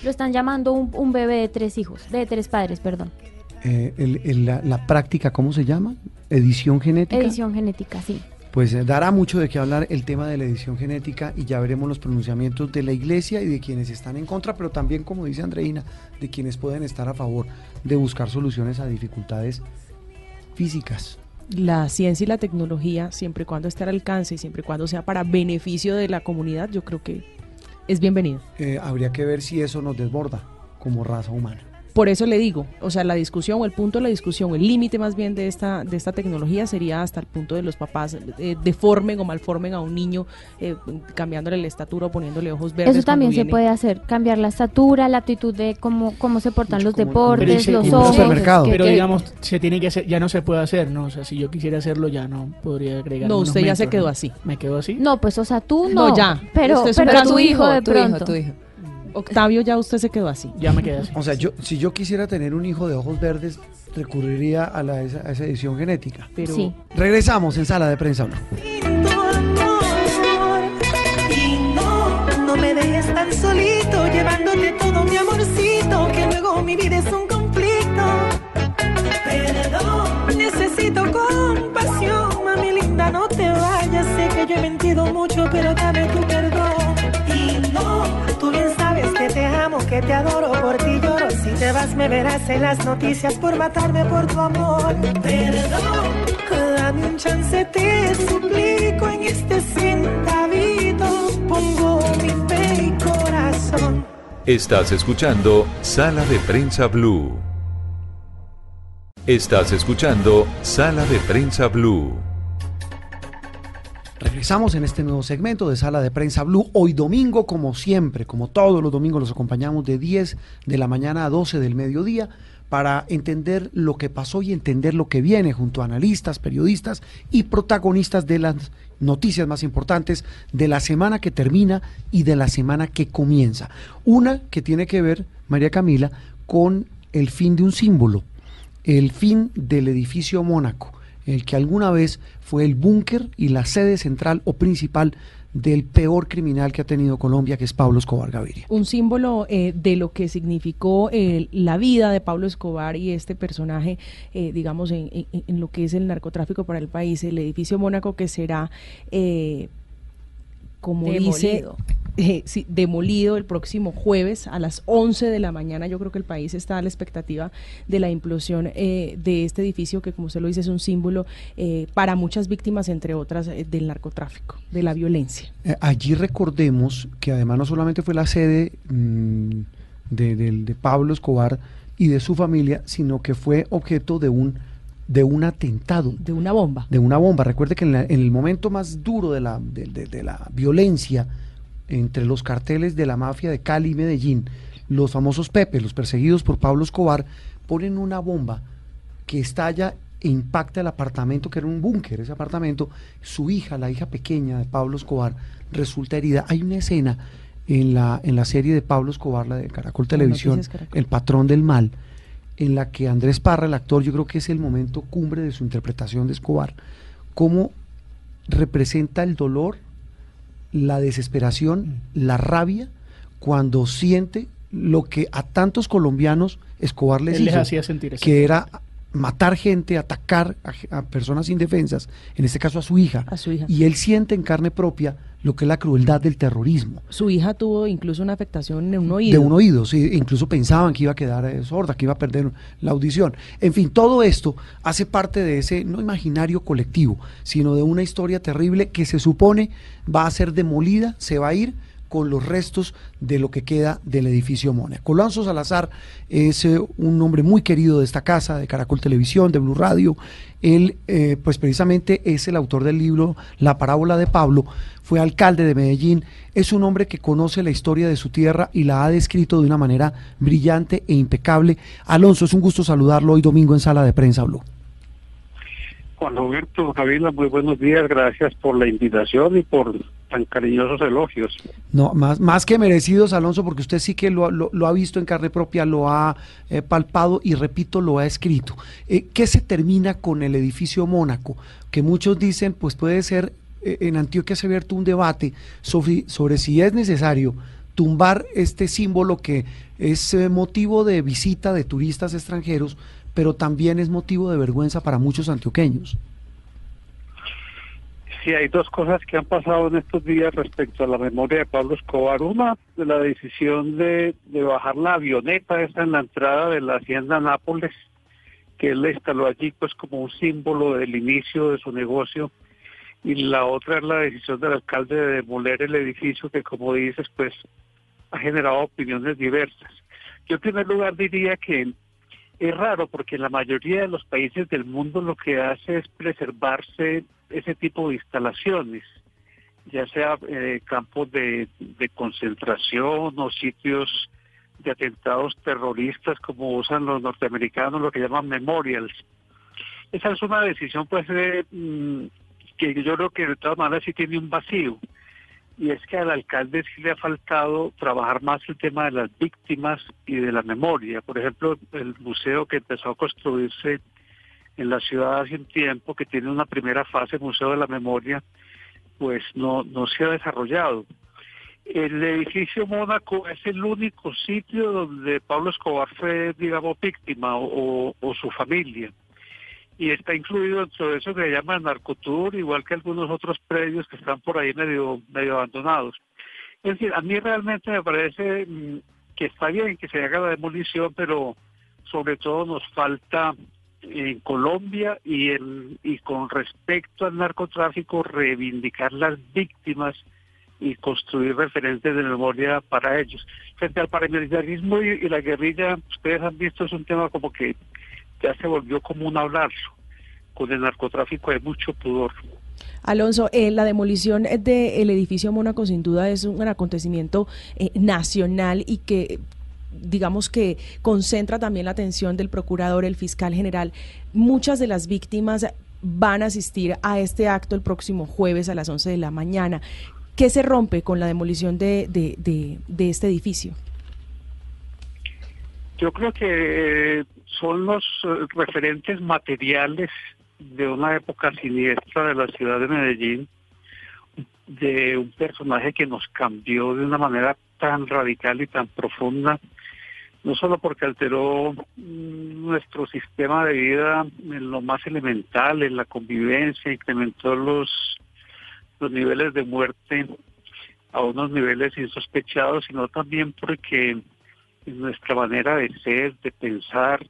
Lo están llamando un, un bebé de tres hijos, de tres padres, perdón. Eh, el- el- la, la práctica, ¿cómo se llama? Edición genética. Edición genética, sí. Pues eh, dará mucho de qué hablar el tema de la edición genética y ya veremos los pronunciamientos de la iglesia y de quienes están en contra, pero también, como dice Andreina, de quienes pueden estar a favor de buscar soluciones a dificultades físicas. La ciencia y la tecnología, siempre y cuando esté al alcance y siempre y cuando sea para beneficio de la comunidad, yo creo que es bienvenido. Eh, habría que ver si eso nos desborda como raza humana. Por eso le digo, o sea, la discusión o el punto de la discusión, el límite más bien de esta de esta tecnología sería hasta el punto de los papás eh, deformen o malformen a un niño eh, cambiándole la estatura o poniéndole ojos verdes. Eso también se puede hacer, cambiar la estatura, la actitud de cómo, cómo se portan los deportes, los ojos. que- Pero que- digamos, se tiene que hacer, ya no se puede hacer, ¿no? O sea, si yo quisiera hacerlo ya no podría agregar. No, usted ya se quedó ¿no? así. ¿Me quedo así? No, pues o sea, tú No, no. ya. Pero, pero tu hijo de tu hijo, tu hijo. Octavio, ya usted se quedó así. Ya me quedé así. O sea, yo, si yo quisiera tener un hijo de ojos verdes, recurriría a, la, esa, a esa edición genética. Pero Sí. Regresamos en Sala de Prensa Blue. Y no, no me dejes tan solito, llevándote todo mi amorcito, que luego mi vida es un conflicto. Perdón, necesito compasión, mami linda, no te vayas, sé que yo he mentido mucho, pero dame que te adoro, por ti lloro, si te vas me verás en las noticias por matarme por tu amor. Perdón, dame un chance, te suplico en este centavito, pongo mi fe y corazón. Estás escuchando Sala de Prensa Blue. Estás escuchando Sala de Prensa Blue. Regresamos en este nuevo segmento de Sala de Prensa Blue. Hoy domingo, como siempre, como todos los domingos, los acompañamos de 10 de la mañana a 12 del mediodía para entender lo que pasó y entender lo que viene junto a analistas, periodistas y protagonistas de las noticias más importantes de la semana que termina y de la semana que comienza. Una que tiene que ver, María Camila, con el fin de un símbolo, el fin del edificio Mónaco el que alguna vez fue el búnker y la sede central o principal del peor criminal que ha tenido Colombia, que es Pablo Escobar Gaviria. un símbolo eh, de lo que significó eh, la vida de Pablo Escobar y este personaje, eh, digamos, en, en- en lo que es el narcotráfico para el país, el edificio Mónaco que será, eh, como dice, Demolido. Eh, sí, demolido el próximo jueves a las 11 de la mañana. Yo creo que el país está a la expectativa de la implosión eh, de este edificio que, como usted lo dice, es un símbolo eh, para muchas víctimas, entre otras, eh, del narcotráfico, de la violencia. Allí recordemos que además no solamente fue la sede mm, de, Pablo Escobar y de su familia, sino que fue objeto de un, de un atentado. De una bomba. de una bomba. Recuerde que en, la- en el momento más duro de la, de la violencia entre los carteles de la mafia de Cali y Medellín, los famosos Pepe, los perseguidos por Pablo Escobar, ponen una bomba que estalla e impacta el apartamento, que era un búnker, ese apartamento. Su hija, la hija pequeña de Pablo Escobar, resulta herida. Hay una escena en la, en la serie de Pablo Escobar, la de Caracol Televisión, Caracol. El patrón del mal, en la que Andrés Parra, el actor, yo creo que es el momento cumbre de su interpretación de Escobar, cómo representa el dolor, la desesperación, la rabia, cuando siente lo que a tantos colombianos Escobar les Él les hizo, hacía sentir eso. que era matar gente, atacar a, a personas indefensas, en este caso a su hija, A su hija. y él siente en carne propia lo que es la crueldad del terrorismo. Su hija tuvo incluso una afectación en un oído. De un oído, sí, incluso pensaban que iba a quedar eh, sorda, que iba a perder la audición. En fin, todo esto hace parte de ese no imaginario colectivo, sino de una historia terrible que se supone va a ser demolida, se va a ir con los restos de lo que queda del edificio Mónaco. Alonso Salazar es eh, un hombre muy querido de esta casa, de Caracol Televisión, de Blue Radio. Él, eh, pues precisamente es el autor del libro La parábola de Pablo, fue alcalde de Medellín, es un hombre que conoce la historia de su tierra y la ha descrito de una manera brillante e impecable. Alonso, es un gusto saludarlo hoy domingo en Sala de Prensa Blue. Juan Roberto, Javila, muy buenos días, gracias por la invitación y por tan cariñosos elogios. No, más, más que merecidos, Alonso, porque usted sí que lo, lo- ha visto en carne propia, lo ha eh, palpado y, repito, lo ha escrito. Eh, ¿Qué se termina con el edificio Mónaco? Que muchos dicen, pues puede ser, eh, en Antioquia se ha abierto un debate sobre, si es necesario tumbar este símbolo que es motivo de visita de turistas extranjeros, pero también es motivo de vergüenza para muchos antioqueños. Sí, hay dos cosas que han pasado en estos días respecto a la memoria de Pablo Escobar. Una, la decisión de, de bajar la avioneta esa en la entrada de la hacienda Nápoles, que él instaló allí pues como un símbolo del inicio de su negocio y la otra es la decisión del alcalde de demoler el edificio que, como dices, pues ha generado opiniones diversas. Yo en primer lugar diría que es raro porque en la mayoría de los países del mundo lo que hace es preservarse ese tipo de instalaciones, ya sea eh, campos de, concentración o sitios de atentados terroristas como usan los norteamericanos, lo que llaman memorials. Esa es una decisión pues de, mm, que yo creo que de todas maneras sí tiene un vacío. Y es que al alcalde sí le ha faltado trabajar más el tema de las víctimas y de la memoria. Por ejemplo, el museo que empezó a construirse en la ciudad hace un tiempo, que tiene una primera fase, Museo de la Memoria, pues no, no se ha desarrollado. El edificio Mónaco es el único sitio donde Pablo Escobar fue, digamos, víctima o, o su familia. Y está incluido dentro de eso que se llama narcotour, igual que algunos otros predios que están por ahí medio, medio abandonados. Es decir, a mí realmente me parece mm, que está bien que se haga la demolición, pero sobre todo nos falta en Colombia y, el, y con respecto al narcotráfico reivindicar las víctimas y construir referentes de memoria para ellos. Frente al paramilitarismo y la guerrilla, ustedes han visto, es un tema como que ya se volvió común hablarlo. Con el narcotráfico hay mucho pudor. Alonso, eh, la demolición del edificio Mónaco sin duda es un acontecimiento eh, nacional y que digamos que concentra también la atención del procurador, el fiscal general. Muchas de las víctimas van a asistir a este acto el próximo jueves a las 11 de la mañana. ¿Qué se rompe con la demolición de, de, de, de este edificio? Yo creo que son los eh, referentes materiales de una época siniestra de la ciudad de Medellín, de un personaje que nos cambió de una manera tan radical y tan profunda, no solo porque alteró mm, nuestro sistema de vida en lo más elemental, en la convivencia, incrementó los, los niveles de muerte a unos niveles insospechados, sino también porque nuestra manera de ser, de pensar,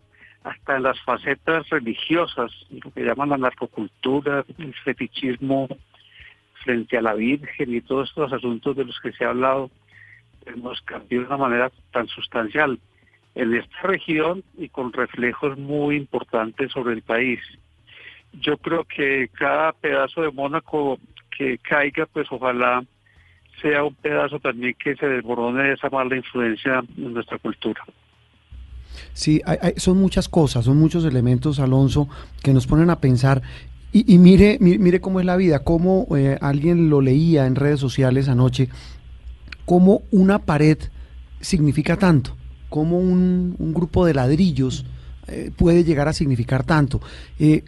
hasta las facetas religiosas, lo que llaman la narcocultura, el fetichismo frente a la Virgen y todos estos asuntos de los que se ha hablado, nos cambió de una manera tan sustancial en esta región y con reflejos muy importantes sobre el país. Yo creo que cada pedazo de Mónaco que caiga, pues ojalá sea un pedazo también que se desborone de esa mala influencia en nuestra cultura. Sí, hay, son muchas cosas, son muchos elementos, Alonso, que nos ponen a pensar. Y, mire, mire, cómo es la vida, cómo eh, alguien lo leía en redes sociales anoche, cómo una pared significa tanto, cómo un, un grupo de ladrillos eh, puede llegar a significar tanto. Eh,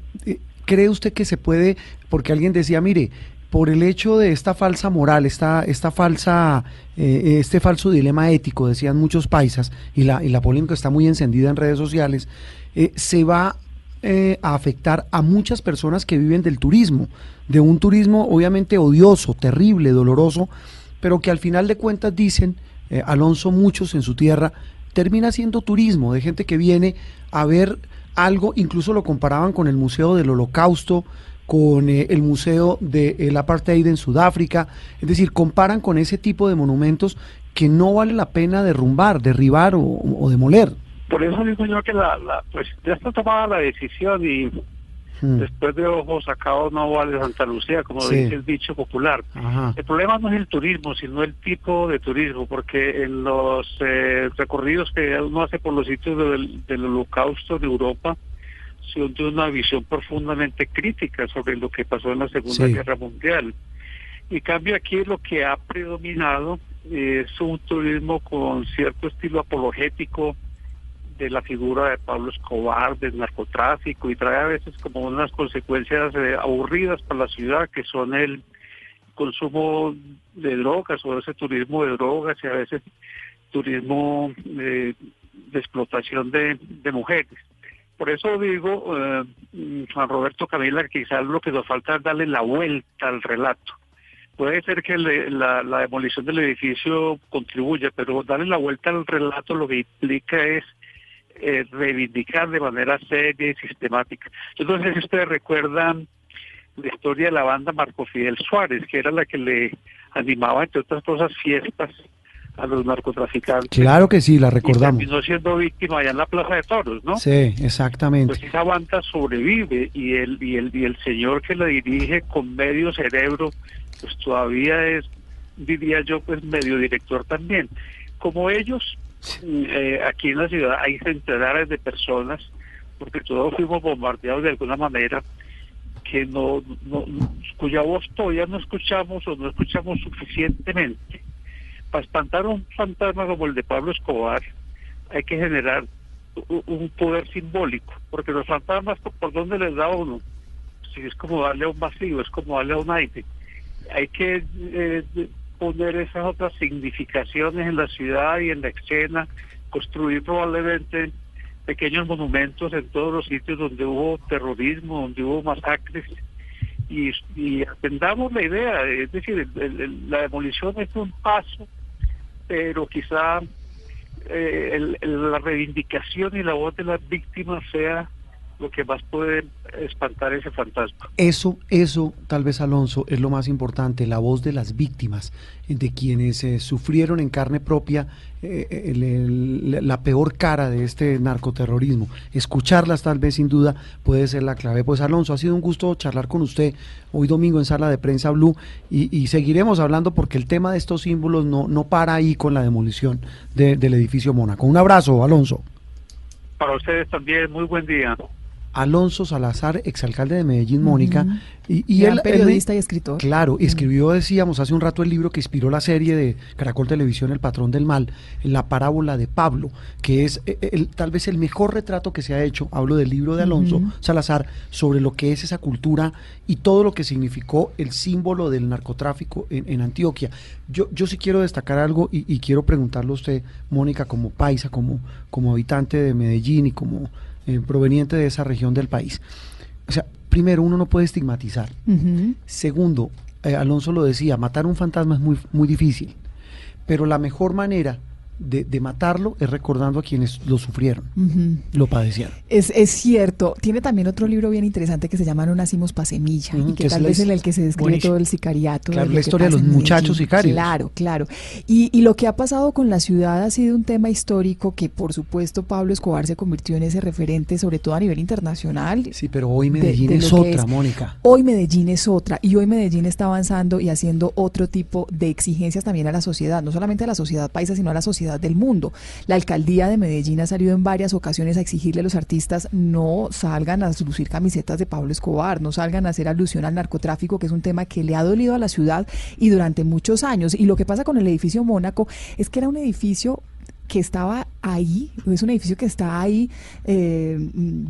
¿Cree usted que se puede, porque alguien decía, mire, por el hecho de esta falsa moral, esta, esta falsa, eh, este falso dilema ético, decían muchos paisas, y la, y la polémica está muy encendida en redes sociales, eh, se va eh, a afectar a muchas personas que viven del turismo, de un turismo obviamente odioso, terrible, doloroso, pero que al final de cuentas dicen, eh, Alonso, muchos en su tierra, termina siendo turismo, de gente que viene a ver algo, incluso lo comparaban con el Museo del Holocausto, con eh, el Museo del de, Apartheid en Sudáfrica, es decir, comparan con ese tipo de monumentos que no vale la pena derrumbar, derribar o, o demoler. Por eso digo yo que la, la, pues ya está tomada la decisión y hmm. después de ojos sacados no vale Santa Lucía, como sí. dice el dicho popular. Ajá. El problema no es el turismo, sino el tipo de turismo, porque en los eh, recorridos que uno hace por los sitios del, del holocausto de Europa, de una visión profundamente crítica sobre lo que pasó en la Segunda sí. Guerra Mundial. Y cambio aquí lo que ha predominado es un turismo con cierto estilo apologético de la figura de Pablo Escobar, del narcotráfico, y trae a veces como unas consecuencias eh, aburridas para la ciudad, que son el consumo de drogas o ese turismo de drogas y a veces turismo eh, de explotación de, de mujeres por eso digo, eh, Juan Roberto Camila, quizás lo que nos falta es darle la vuelta al relato. Puede ser que le, la, la, demolición del edificio contribuya, pero darle la vuelta al relato lo que implica es eh, reivindicar de manera seria y sistemática. Sé si ustedes recuerdan la historia de la banda Marco Fidel Suárez, que era la que le animaba, entre otras cosas, fiestas a los narcotraficantes. Claro que sí, la recordamos. Y terminó siendo víctima allá en la Plaza de Toros, ¿no? Sí, exactamente. Pues esa banda sobrevive y el, y el, y el señor que la dirige con medio cerebro, pues todavía es, diría yo, pues medio director también. Como ellos, eh, aquí en la ciudad hay centenares de personas, porque todos fuimos bombardeados de alguna manera, que no, no cuya voz todavía no escuchamos o no escuchamos suficientemente. Para espantar un fantasma como el de Pablo Escobar, hay que generar un poder simbólico, porque los fantasmas, ¿por- ¿por dónde les da uno? Si es como darle a un vacío, es como darle a un aire. Hay que eh, poner esas otras significaciones en la ciudad y en la escena, construir probablemente pequeños monumentos en todos los sitios donde hubo terrorismo, donde hubo masacres, y, y atendamos la idea, es decir, la demolición es un paso, pero quizá eh, el- la reivindicación y la voz de las víctimas sea lo que más puede espantar ese fantasma. Eso, eso, tal vez Alonso, es lo más importante, la voz de las víctimas, de quienes eh, sufrieron en carne propia eh, el- el- la peor cara de este narcoterrorismo. Escucharlas tal vez sin duda puede ser la clave. Pues Alonso, ha sido un gusto charlar con usted hoy domingo en Sala de Prensa Blue y, y seguiremos hablando porque el tema de estos símbolos no, no para ahí con la demolición de- del edificio Mónaco. Un abrazo, Alonso. Para ustedes también, muy buen día. Alonso Salazar, exalcalde de Medellín, Mónica. Y, y Gran él, él- periodista y escritor. Claro, escribió, decíamos, hace un rato el libro que inspiró la serie de Caracol Televisión, El Patrón del Mal, la parábola de Pablo, que es eh, el- tal vez el mejor retrato que se ha hecho, hablo del libro de Alonso. Salazar, sobre lo que es esa cultura y todo lo que significó el símbolo del narcotráfico en, en Antioquia. Yo, yo sí quiero destacar algo y, y quiero preguntarle a usted, Mónica, como paisa, como, como habitante de Medellín y como eh, proveniente de esa región del país. O sea, primero, uno no puede estigmatizar. Segundo, eh, Alonso lo decía, matar un fantasma es muy, muy difícil, pero la mejor manera de, de matarlo es recordando a quienes lo sufrieron, lo padecieron. Es, es cierto. Tiene también otro libro bien interesante que se llama No nacimos pa' semilla y que tal vez en el que se describe Buenísimo. todo el sicariato. Claro, la historia de los muchachos sicarios. Claro, claro. Y, y lo que ha pasado con la ciudad ha sido un tema histórico que por supuesto Pablo Escobar se convirtió en ese referente, sobre todo a nivel internacional. Sí, pero hoy de- Medellín de es otra, es. Mónica. Hoy Medellín es otra y hoy Medellín está avanzando y haciendo otro tipo de exigencias también a la sociedad, no solamente a la sociedad paisa, sino a la sociedad del mundo. La alcaldía de Medellín ha salido en varias ocasiones a exigirle a los artistas no salgan a lucir camisetas de Pablo Escobar, no salgan a hacer alusión al narcotráfico, que es un tema que le ha dolido a la ciudad y durante muchos años. Y lo que pasa con el edificio Mónaco es que era un edificio que estaba ahí, es un edificio que está ahí eh, mm,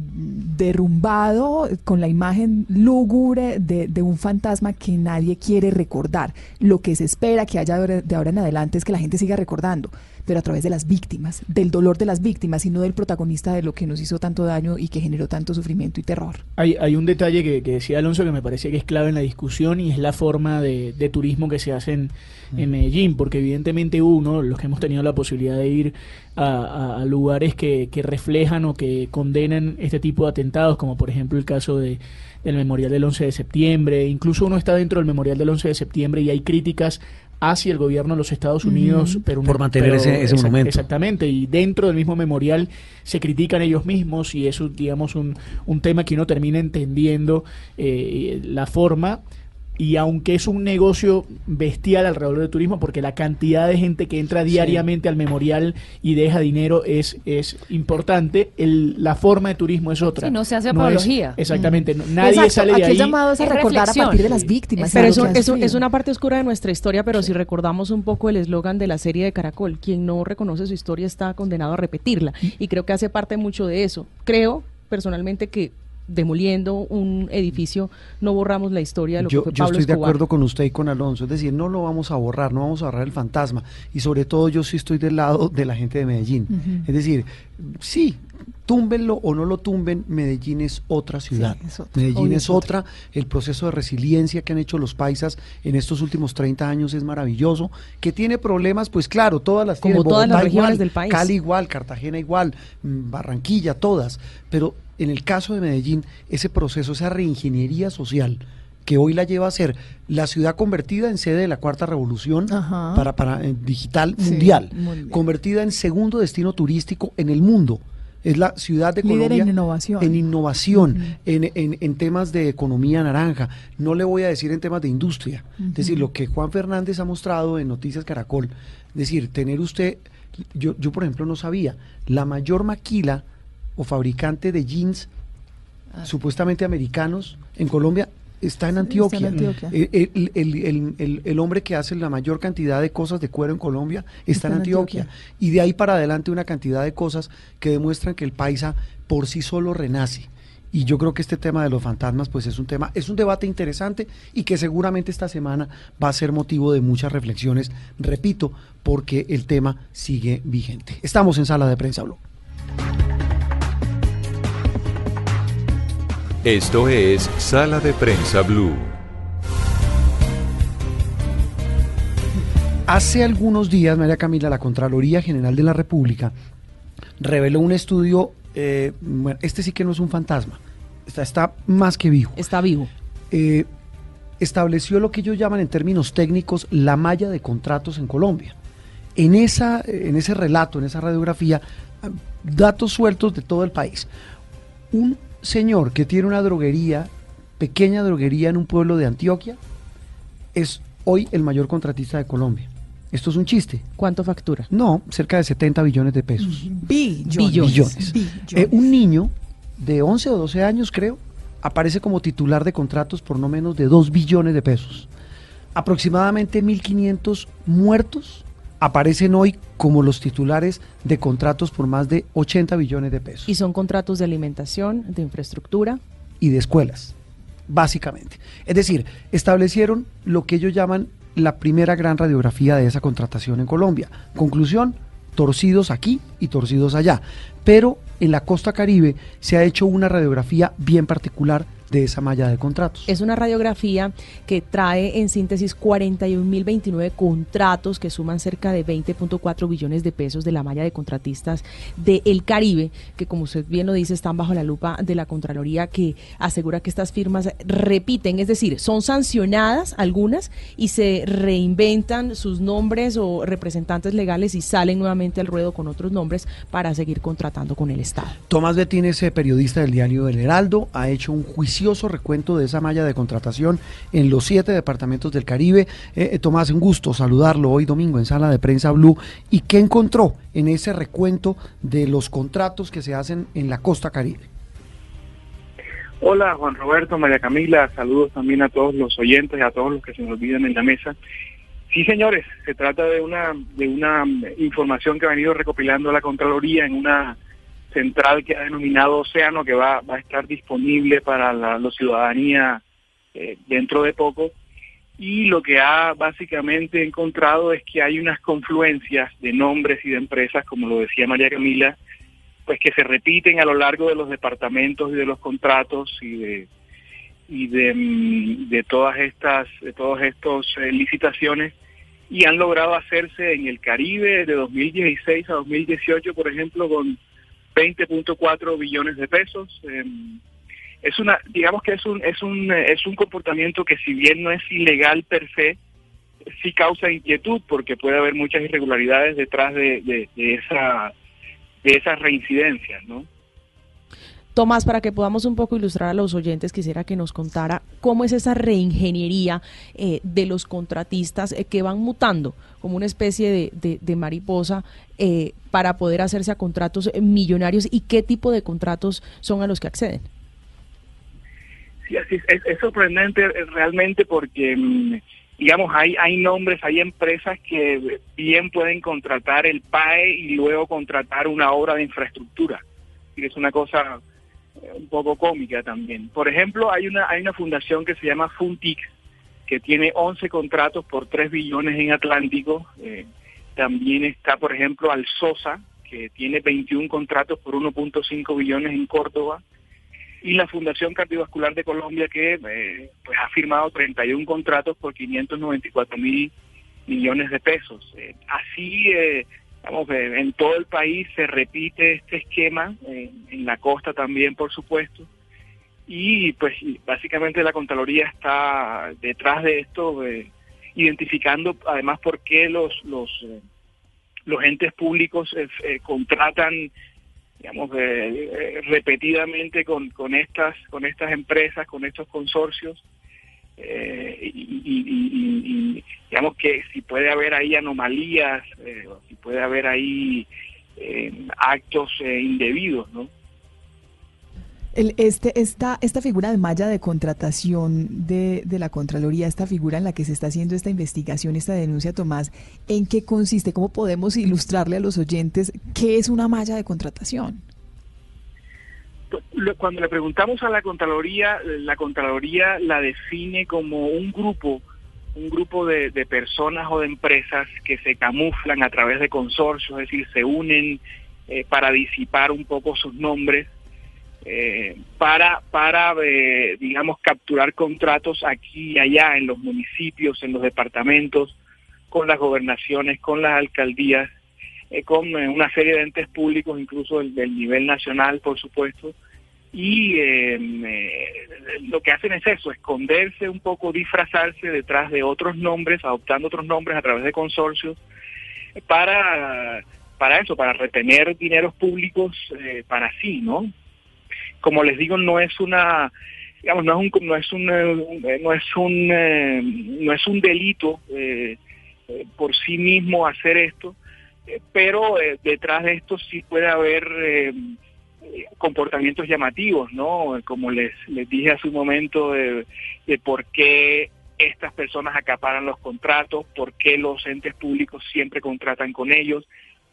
derrumbado con la imagen lúgubre de, de un fantasma que nadie quiere recordar. Lo que se espera que haya de ahora- de ahora en adelante es que la gente siga recordando, pero a través de las víctimas, del dolor de las víctimas y no del protagonista de lo que nos hizo tanto daño y que generó tanto sufrimiento y terror. Hay, hay un detalle que, que decía Alonso que me parece que es clave en la discusión y es la forma de, de turismo que se hace en, en Medellín, porque evidentemente uno, los que hemos tenido la posibilidad de ir a, a- a lugares que, que reflejan o que condenan este tipo de atentados, como por ejemplo el caso de, del Memorial del 11 de septiembre, incluso uno está dentro del Memorial del 11 de septiembre y hay críticas hacia el gobierno de los Estados Unidos pero Por mantener ese- ese monumento. Exactamente, y dentro del mismo memorial se critican ellos mismos y eso, digamos, un, un tema que uno termina entendiendo eh, la forma. Y aunque es un negocio bestial alrededor del turismo, porque la cantidad de gente que entra diariamente al memorial y deja dinero es, es importante, el, la forma de turismo es otra. Sí, no se hace es- apología. exactamente, no- nadie Exacto, sale de aquí ahí. llamado es a Es recordar a partir de las víctimas. Pero eso, es una parte oscura de nuestra historia, pero si recordamos un poco el eslogan de la serie de Caracol, quien no reconoce su historia está condenado a repetirla. Y creo que hace parte mucho de eso. Creo personalmente que demoliendo un edificio no borramos la historia de lo Yo, que fue yo Pablo estoy de Escobar. acuerdo con usted y con Alonso, es decir, no lo vamos a borrar, no vamos a borrar el fantasma. Y sobre todo yo sí estoy del lado de la gente de Medellín. Es decir, sí, túmbenlo o no lo tumben, Medellín es otra ciudad. es otra. Medellín es, es otra. El proceso de resiliencia que han hecho los paisas en estos últimos 30 años es maravilloso. Que tiene problemas, pues claro, todas las Como tiene, todas las regiones igual, del país. Cali igual, Cartagena igual, mm, Barranquilla, todas. Pero en el caso de Medellín, ese proceso, esa reingeniería social que hoy la lleva a ser la ciudad convertida en sede de la cuarta revolución para, para eh, digital mundial, convertida en segundo destino turístico en el mundo. Es la ciudad de Líder Colombia en innovación. en innovación, en, en- en temas de economía naranja. No le voy a decir en temas de industria. Es decir, lo que Juan Fernández ha mostrado en Noticias Caracol. Es decir, tener usted, yo, yo por ejemplo no sabía, la mayor maquila o fabricante de jeans supuestamente americanos en Colombia está en Antioquia. está en Antioquia. Eh, El, el- el- el- el hombre que hace la mayor cantidad de cosas de cuero en Colombia está, en Antioquia. Y de ahí para adelante una cantidad de cosas que demuestran que el paisa por sí solo renace. Y yo creo que este tema de los fantasmas, pues es un tema, es un debate interesante y que seguramente esta semana va a ser motivo de muchas reflexiones, repito, porque el tema sigue vigente. Estamos en sala de prensa Blue. Esto es Sala de Prensa Blue. Hace algunos días, María Camila, la Contraloría General de la República reveló un estudio, eh, bueno, este sí que no es un fantasma, está, está más que vivo. Está vivo. Eh, estableció lo que ellos llaman en términos técnicos la malla de contratos en Colombia. En, esa, en ese relato, en esa radiografía, ah, datos sueltos de todo el país. Un señor que tiene una droguería, pequeña droguería en un pueblo de Antioquia, es hoy el mayor contratista de Colombia. Esto es un chiste. ¿Cuánto factura? No, cerca de 70 billones de pesos. Billones. Billones. Eh, un niño de 11 o 12 años, creo, aparece como titular de contratos por no menos de 2 billones de pesos. Aproximadamente 1.500 muertos aparecen hoy como los titulares de contratos por más de 80 billones de pesos. Y son contratos de alimentación, de infraestructura. y de escuelas, básicamente. Es decir, establecieron lo que ellos llaman la primera gran radiografía de esa contratación en Colombia. Conclusión, torcidos aquí y torcidos allá. Pero en la costa caribe se ha hecho una radiografía bien particular de esa malla de contratos. Es una radiografía que trae en síntesis 41.029 contratos que suman cerca de 20.4 billones de pesos de la malla de contratistas del Caribe, que como usted bien lo dice, están bajo la lupa de la Contraloría que asegura que estas firmas repiten, es decir, son sancionadas algunas y se reinventan sus nombres o representantes legales y salen nuevamente al ruedo con otros nombres para seguir contratando con el Estado. Tomás Betín es eh, periodista del diario El Heraldo, ha hecho un recuento de esa malla de contratación en los siete departamentos del Caribe. Eh, eh, Tomás, un gusto saludarlo hoy domingo en Sala de Prensa Blue. ¿Y qué encontró en ese recuento de los contratos que se hacen en la costa Caribe? Hola Juan Roberto, María Camila, saludos también a todos los oyentes y a todos los que se nos olvidan en la mesa. Sí, señores, se trata de una de una información que ha venido recopilando la Contraloría en una central que ha denominado Océano, que va, va a estar disponible para la, ciudadanía eh, dentro de poco. Y lo que ha básicamente encontrado es que hay unas confluencias de nombres y de empresas, como lo decía María Camila, pues que se repiten a lo largo de los departamentos y de los contratos y de y de, mm, de todas estas de todos estos eh, licitaciones y han logrado hacerse en el Caribe de 2016 a 2018 por ejemplo con 20.4 billones de pesos. Em, es una digamos que es un es un eh, es un comportamiento que si bien no es ilegal per se sí causa inquietud porque puede haber muchas irregularidades detrás de, de- de esa de esas reincidencias no Tomás, para que podamos un poco ilustrar a los oyentes, quisiera que nos contara cómo es esa reingeniería eh, de los contratistas eh, que van mutando como una especie de, de- mariposa eh, para poder hacerse a contratos eh, millonarios y qué tipo de contratos son a los que acceden. Sí, es, es, sorprendente realmente porque, mm, digamos, hay, hay nombres, hay empresas que bien pueden contratar el PAE y luego contratar una obra de infraestructura. Es una cosa un poco cómica también. Por ejemplo, hay una, hay una fundación que se llama Funtic, que tiene 11 contratos por 3 billones en Atlántico. Eh, también está, por ejemplo, Alsosa, que tiene 21 contratos por 1.5 billones en Córdoba y la Fundación Cardiovascular de Colombia que eh, pues ha firmado 31 contratos por 594 mil millones de pesos. Eh, así, eh, vamos, eh, en todo el país se repite este esquema, eh, en la costa también, por supuesto, y pues básicamente la Contraloría está detrás de esto, eh, identificando además por qué los, los, los entes públicos eh, contratan digamos repetidamente con, con estas con estas empresas con estos consorcios y, digamos que si puede haber ahí anomalías si puede haber ahí actos indebidos no el, este, esta, esta figura de malla de contratación de, de, la Contraloría, esta figura en la que se está haciendo esta investigación, esta denuncia, Tomás, ¿en qué consiste? ¿Cómo podemos ilustrarle a los oyentes qué es una malla de contratación? Cuando le preguntamos a la Contraloría, la Contraloría la define como un grupo, un grupo de, personas o de empresas que se camuflan a través de consorcios, es decir, se unen eh, para disipar un poco sus nombres eh, para, para eh, digamos, capturar contratos aquí y allá en los municipios, en los departamentos, con las gobernaciones, con las alcaldías, eh, con una serie de entes públicos, incluso del, nivel nacional, por supuesto. Y lo que hacen es eso, esconderse un poco, disfrazarse detrás de otros nombres, adoptando otros nombres a través de consorcios, para, para eso, para retener dineros públicos para sí, ¿no? como les digo, no es una digamos no es un no es un eh, no es un eh, no es un delito eh, por sí mismo hacer esto pero detrás de esto sí puede haber comportamientos llamativos no como les les dije hace un momento de, de por qué estas personas acaparan los contratos por qué los entes públicos siempre contratan con ellos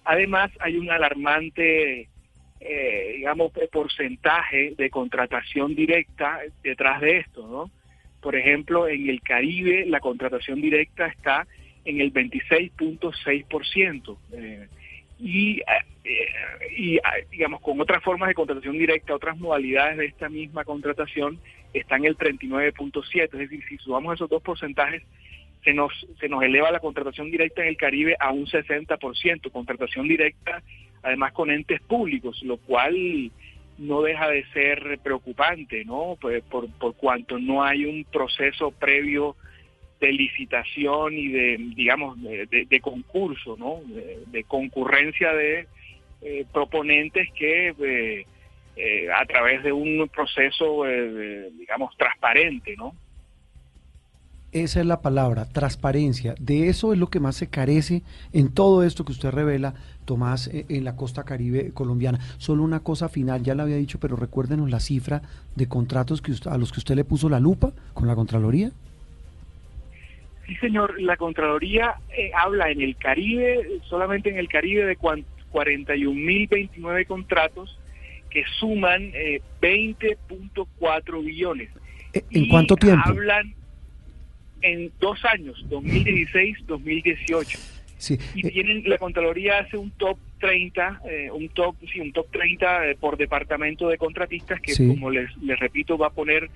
además hay un alarmante eh, digamos, porcentaje de contratación directa detrás de esto, ¿no? Por ejemplo, en el Caribe la contratación directa está en el 26.6%. Eh, y, eh, y, digamos, con otras formas de contratación directa, otras modalidades de esta misma contratación, está en el 39.7%. Es decir, si sumamos esos dos porcentajes, se nos, se nos eleva la contratación directa en el Caribe a un 60%. Contratación directa además con entes públicos, lo cual no deja de ser preocupante, ¿no? Pues por, por cuanto no hay un proceso previo de licitación y de, digamos, de, concurso, ¿no? De, concurrencia de eh, proponentes que eh, eh, a través de un proceso, digamos, transparente, ¿no? Esa es la palabra, transparencia. De eso es lo que más se carece en todo esto que usted revela, Tomás, eh, en la costa caribe colombiana. Solo una cosa final, ya la había dicho, pero recuérdenos la cifra de contratos que a los que usted le puso la lupa con la Contraloría. Sí, señor, la Contraloría eh, habla en el Caribe, solamente en el Caribe, de 41.029 contratos que suman 20.4 eh, billones. ¿En cuánto tiempo? Hablan en dos años, 2016-2018. Sí. Y tienen, la Contraloría hace un top 30, eh, un top, sí, un top 30 eh, por departamento de contratistas que, como les, les repito, va a poner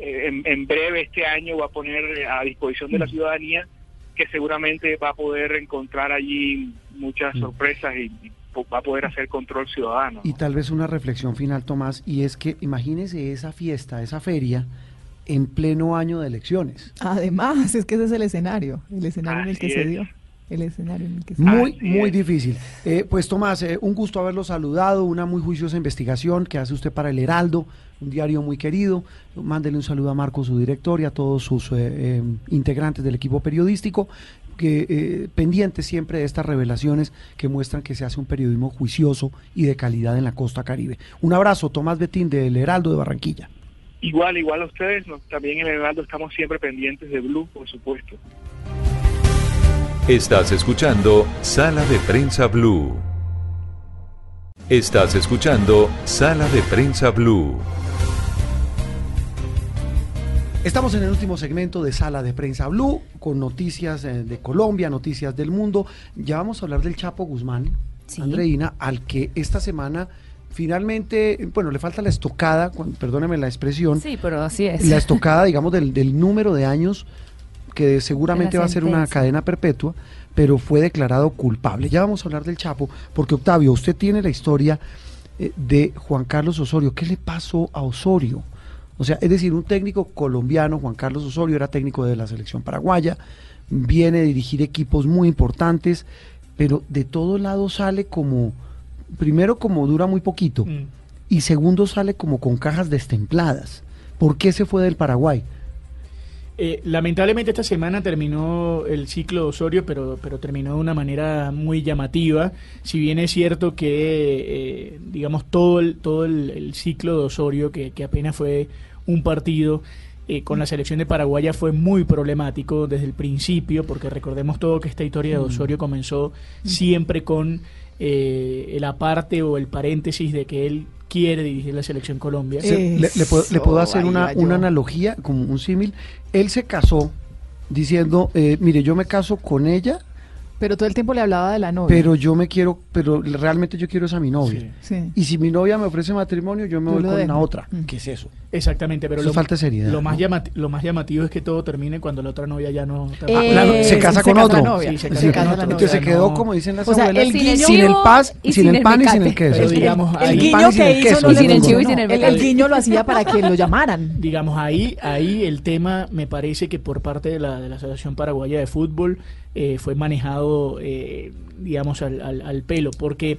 eh, en, breve este año, va a poner a disposición de la mm. ciudadanía, que seguramente va a poder encontrar allí muchas mm. sorpresas y, va a poder hacer control ciudadano. Y tal vez una reflexión final, Tomás, y es que imagínese esa fiesta, esa feria en pleno año de elecciones. Además, es que ese es el escenario, el escenario en el que se dio. El escenario en el que se Muy, muy difícil. Eh, pues Tomás, eh, un gusto haberlo saludado, una muy juiciosa investigación que hace usted para el Heraldo, un diario muy querido. Mándele un saludo a Marco, su director, y a todos sus eh, integrantes del equipo periodístico, que pendientes siempre de estas revelaciones que muestran que se hace un periodismo juicioso y de calidad en la costa caribe. Un abrazo, Tomás Betín del Heraldo de Barranquilla. Igual, igual a ustedes, también en el Heraldo estamos siempre pendientes de Blue, por supuesto. Estás escuchando Sala de Prensa Blue. Estás escuchando Sala de Prensa Blue. Estamos en el último segmento de Sala de Prensa Blue con noticias eh, de Colombia, noticias del mundo. Ya vamos a hablar del Chapo Guzmán, Andreina, al que esta semana finalmente, bueno, le falta la estocada, perdóneme la expresión. Sí, pero así es. La estocada, digamos, del, del número de años que seguramente va a ser una cadena perpetua, pero fue declarado culpable. Ya vamos a hablar del Chapo, porque Octavio, usted tiene la historia eh, de Juan Carlos Osorio. ¿Qué le pasó a Osorio? O sea, es decir, un técnico colombiano, Juan Carlos Osorio, era técnico de la selección paraguaya, viene a dirigir equipos muy importantes, pero de todos lados sale como, primero como dura muy poquito, Mm. y segundo sale como con cajas destempladas. ¿Por qué se fue del Paraguay? Eh, lamentablemente esta semana terminó el ciclo de Osorio, pero, pero terminó de una manera muy llamativa. Si bien es cierto que, eh, digamos, todo el, todo el, el ciclo de Osorio, que, que apenas fue un partido, eh, con la selección de Paraguaya fue muy problemático desde el principio, porque recordemos todo que esta historia de Osorio comenzó siempre con eh, el aparte o el paréntesis de que él quiere dirigir la selección Colombia. Le, le puedo, le puedo hacer una, una analogía, como un símil. Él se casó diciendo, eh, mire, yo me caso con ella, Pero todo el tiempo le hablaba de la novia. pero yo me quiero, pero realmente yo quiero es a mi novia. Sí. Y si mi novia me ofrece matrimonio, yo me Yo voy con dejo. la otra. Mm. ¿Qué es eso? Exactamente, pero Eso lo, es falta seriedad, Lo más, lo más llamativo es que todo termine cuando la otra novia ya no. Ah, claro, se casa con otro. Sí, se casa con otro. se quedó, como dicen las O sea, abuelas, el sin, guiño- el paz, sin, el pan y sin el queso. Pero digamos, el guiño que hizo funcionó. el El, el guiño lo hacía para que lo llamaran. Digamos, ahí, ahí el tema me parece que por parte de la, de la Asociación Paraguaya de Fútbol eh, fue manejado, eh, digamos, al, pelo, porque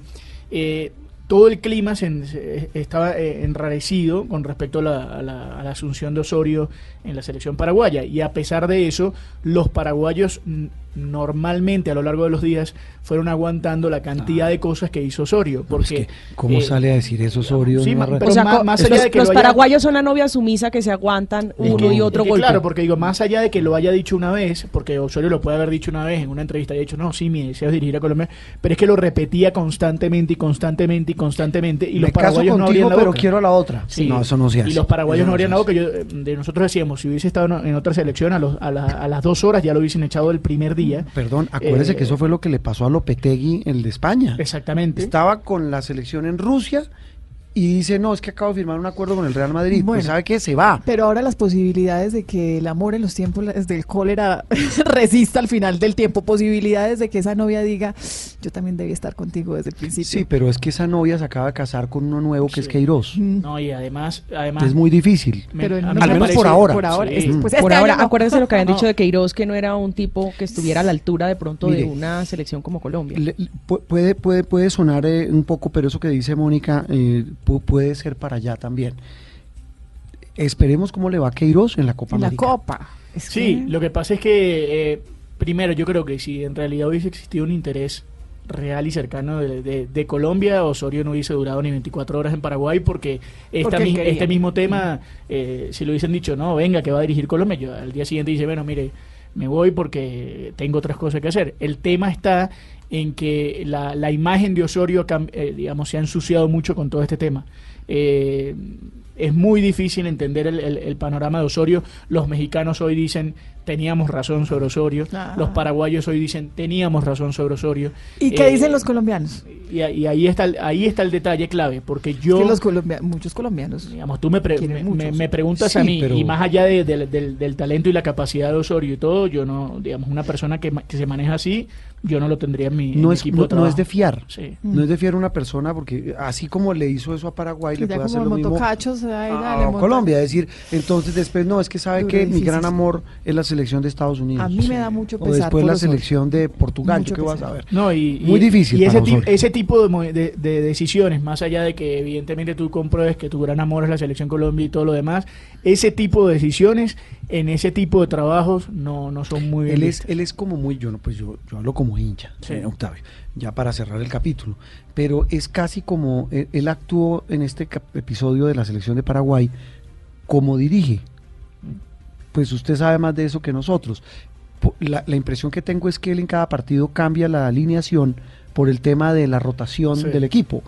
eh, todo el clima se se- estaba eh, enrarecido con respecto a la, a la- asunción de Osorio en la selección paraguaya, y a pesar de eso, los paraguayos normalmente a lo largo de los días fueron aguantando la cantidad de cosas que hizo Osorio, porque... ¿Cómo eh, sale a decir eso, Osorio? sí, pero O sea, más- los, allá de que los lo haya- paraguayos son la novia sumisa que se aguantan Es uno que- y otro es que golpe. Claro, porque digo, más allá de que lo haya dicho una vez, porque Osorio lo puede haber dicho una vez en una entrevista y ha dicho, no, sí, mi deseo es dirigir a Colombia, pero es que lo repetía constantemente y constantemente y constantemente y los Me caso paraguayos no contigo, abrían la pero boca. quiero a la otra. Sí. No, eso no se hace. Y los paraguayos Eso no no abrían se la boca. Yo, de nosotros decíamos, si hubiese estado en en otra selección, a, los, a, la- a las dos horas ya lo hubiesen echado el primer día. Perdón, acuérdese Eh, que eso fue lo que le pasó a Lopetegui, el de España. Exactamente. Estaba con la selección en Rusia y dice, no, es que acabo de firmar un acuerdo con el Real Madrid. Bueno. pues sabe que se va. Pero ahora las posibilidades de que el amor en los tiempos del cólera resista al final del tiempo, posibilidades de que esa novia diga, yo también debía estar contigo desde el principio. Sí, pero es que esa novia se acaba de casar con uno nuevo que es Queiroz. No, y además, además Es muy difícil. Me- Pero me Al menos parece- por ahora. por ahora, Sí. es- pues Por este ahora, no. acuérdense lo que habían No. dicho de Queiroz, que no era un tipo que estuviera a la altura de pronto de una selección como Colombia. Le- le- pu- puede, puede, puede sonar eh, un poco, pero eso que dice Mónica eh, puede ser para allá también. Esperemos cómo le va a Queiroz en la Copa En la América. copa. Es Sí, que- lo que pasa es que, eh, primero, yo creo que si en realidad hubiese existido un interés real y cercano de, de- de Colombia, Osorio no hubiese durado ni 24 horas en Paraguay porque, esta Porque él mi- quería. este mismo tema, eh, si lo hubiesen dicho, no, venga, que va a dirigir Colombia, yo al día siguiente dice, bueno, mire, me voy porque tengo otras cosas que hacer. El tema está en que la, la imagen de Osorio, eh, digamos, se ha ensuciado mucho con todo este tema. Eh, es muy difícil entender el, el- el panorama de Osorio. Los mexicanos hoy dicen teníamos razón sobre Osorio. Ah. Los paraguayos hoy dicen teníamos razón sobre Osorio. ¿Y qué Eh, dicen los colombianos? Y, y ahí está el, ahí está el detalle clave, porque yo que los colombia- muchos colombianos. digamos, tú me, pre- quieren me, mucho me- a me preguntas Sí, a mí, pero- y más allá de- del- del, del talento y la capacidad de Osorio y todo, yo no, digamos, una persona que, ma- que se maneja así, yo no lo tendría en mi, en No mi es, equipo no, de no trabajo. es de fiar. Sí. No es de fiar una persona porque así como le hizo eso a Paraguay, le puede hacer lo mismo ahí, a, dale, a monta. Colombia. Es decir, entonces después no, es que sabe Duro, que mi gran sí. amor es la selección de Estados Unidos. A mí me da mucho O pesar después por la selección de Portugal, Mucho ¿yo qué vas a ver? No, y, Muy y- difícil Y ese, para ese tipo de, mo- de- de decisiones, más allá de que evidentemente tú compruebes que tu gran amor es la selección Colombia y todo lo demás, ese tipo de decisiones en ese tipo de trabajos no, no son muy bien Él es, él es como muy, yo no, pues yo, yo hablo como hincha, Sí. eh, Octavio, ya para cerrar el capítulo, pero es casi como él, él actuó en este episodio de la selección de Paraguay como dirige. Pues usted sabe más de eso que nosotros. La, la impresión que tengo es que él en cada partido cambia la alineación por el tema de la rotación Sí. del equipo.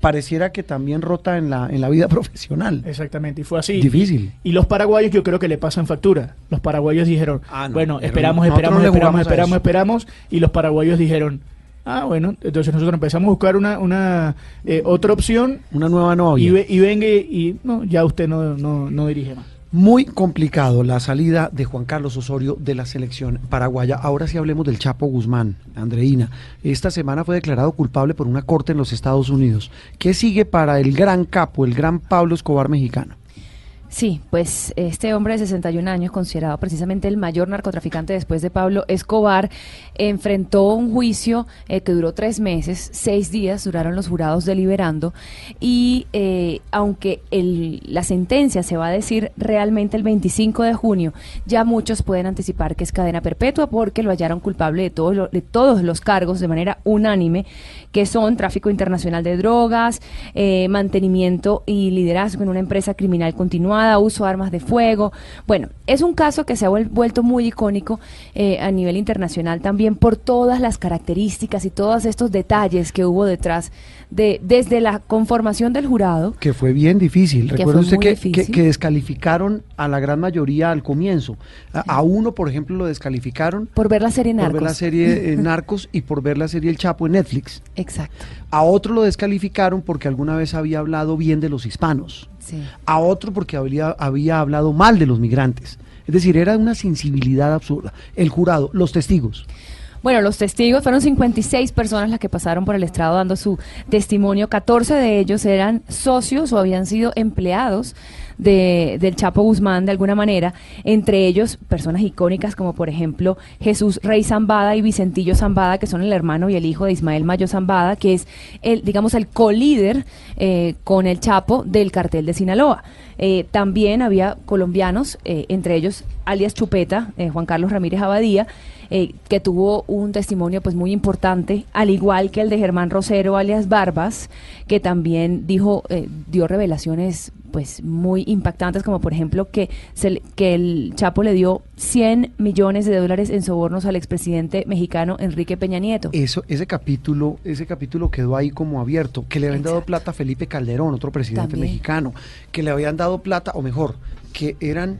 Pareciera que también rota en la, en la vida profesional. Exactamente, y fue así. Difícil. Y los paraguayos yo creo que le pasan factura. Los paraguayos dijeron, Ah, no, bueno, esperamos, esperamos, esperamos, esperamos, esperamos, y los paraguayos dijeron, ah, bueno, entonces nosotros empezamos a buscar una, una eh, otra opción Una nueva novia. y, ve- y venga y, y, no, ya usted no, no, no dirige más. Muy complicado la salida de Juan Carlos Osorio de la selección paraguaya. Ahora sí hablemos del Chapo Guzmán, Andreina. Esta semana fue declarado culpable por una corte en los Estados Unidos. ¿Qué sigue para el gran capo, el gran Pablo Escobar mexicano? Sí, pues este hombre de 61 años, considerado precisamente el mayor narcotraficante después de Pablo Escobar, enfrentó un juicio eh, que duró tres meses, seis días duraron los jurados deliberando y eh, aunque el- la sentencia se va a decir realmente el 25 de junio, ya muchos pueden anticipar que es cadena perpetua porque lo hallaron culpable de, de todos los cargos de manera unánime, que son tráfico internacional de drogas, eh, mantenimiento y liderazgo en una empresa criminal continuada, uso de armas de fuego. Bueno, es un caso que se ha vuel- vuelto muy icónico eh, a nivel internacional también por todas las características y todos estos detalles que hubo detrás de desde la conformación del jurado. Que fue bien difícil. Recuerda usted que, que- que descalificaron a la gran mayoría al comienzo. A, a uno, por ejemplo, lo descalificaron Por ver la serie por ver la Narcos. serie eh, Narcos y por ver la serie El Chapo en Netflix. Exacto. A otro lo descalificaron porque alguna vez había hablado bien de los hispanos. Sí. A otro porque había, había hablado mal de los migrantes. Es decir, era una sensibilidad absurda. El jurado, los testigos. Bueno, los testigos fueron 56 personas las que pasaron por el estrado dando su testimonio. 14 de ellos eran socios o habían sido empleados de, del Chapo Guzmán de alguna manera. Entre ellos, personas icónicas como por ejemplo Jesús Rey Zambada y Vicentillo Zambada, que son el hermano y el hijo de Ismael Mayo Zambada, que es el, digamos, el colíder eh, con el Chapo del cartel de Sinaloa. Eh, también había colombianos, eh, entre ellos alias Chupeta, eh, Juan Carlos Ramírez Abadía, eh, que tuvo un testimonio pues muy importante, al igual que el de Germán Rosero, alias Barbas, que también dijo, eh, dio revelaciones pues muy impactantes, como por ejemplo que, se que el Chapo le dio 100 millones de dólares en sobornos al expresidente mexicano Enrique Peña Nieto. Eso, ese capítulo, ese capítulo quedó ahí como abierto, que le habían dado plata a Felipe Calderón, otro presidente También. mexicano, que le habían dado plata, o mejor, que eran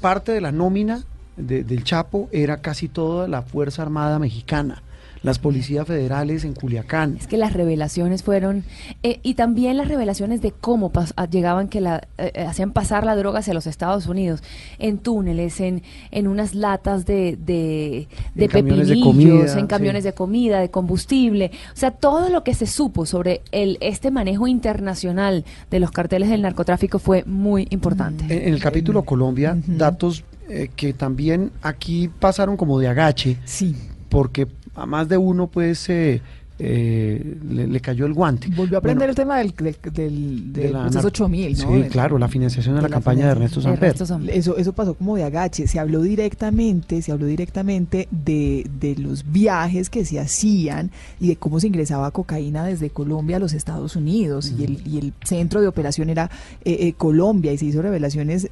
parte de la nómina de- del Chapo era casi toda la Fuerza Armada Mexicana, las policías federales en Culiacán. Es que las revelaciones fueron, eh, y también las revelaciones de cómo pas- a- llegaban, que la, eh, eh, hacían pasar la droga hacia los Estados Unidos, en túneles, en, en unas latas de, de, de En camiones de pepinillos, comida, en camiones sí. de comida, de combustible, o sea, todo lo que se supo sobre el, este manejo internacional de los carteles del narcotráfico fue muy importante. En, en el capítulo Colombia, datos eh, que también aquí pasaron como de agache. Sí. Porque a más de uno, pues, eh, eh, le, le cayó el guante. Volvió a Bueno, aprender el tema del, del, del, de del la proceso nar- 8000, ¿no? Sí, claro, la financiación de, la, campaña de Ernesto Samper. Eso, eso pasó como de agache. Se habló directamente, se habló directamente de, de los viajes que se hacían y de cómo se ingresaba cocaína desde Colombia a los Estados Unidos. y, el, y el centro de operación era eh, eh, Colombia y se hizo revelaciones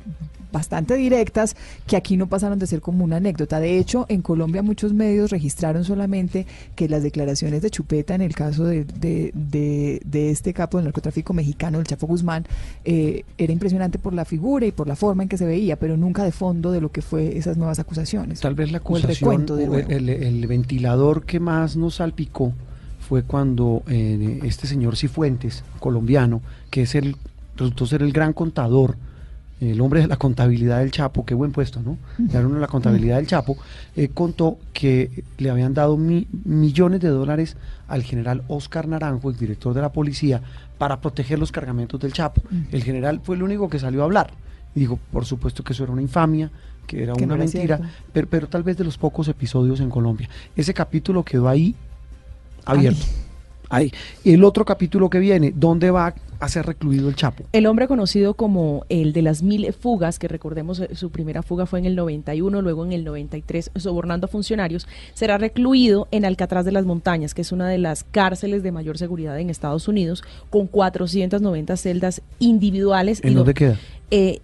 bastante directas que aquí no pasaron de ser como una anécdota. De hecho, en Colombia muchos medios registraron solamente que las declaraciones de Chupeta en el caso de, de, de- de este capo del narcotráfico mexicano, el Chapo Guzmán, eh, era impresionante por la figura y por la forma en que se veía, pero nunca de fondo de lo que fue esas nuevas acusaciones. Tal vez la el acusación, el ventilador que más nos salpicó fue cuando eh, este señor Cifuentes, colombiano, que es el resultó ser el gran contador, el hombre de la contabilidad del Chapo, qué buen puesto, ¿no? Le dieron la contabilidad del Chapo, eh, contó que le habían dado mi- millones de dólares al general Oscar Naranjo, el director de la policía, para proteger los cargamentos del Chapo. El general fue el único que salió a hablar. Y dijo, por supuesto que eso era una infamia, que era Que no una era mentira, pero tal vez de los pocos episodios en Colombia. Ese capítulo quedó ahí abierto. Ahí. Y el otro capítulo que viene, ¿dónde va a ser recluido el Chapo? El hombre conocido como el de las mil fugas, que recordemos eh, su primera fuga fue en el 91, luego en el 93 sobornando a funcionarios, será recluido en Alcatraz de las Montañas, que es una de las cárceles de mayor seguridad en Estados Unidos, con 490 celdas individuales. ¿En y dónde queda? eh,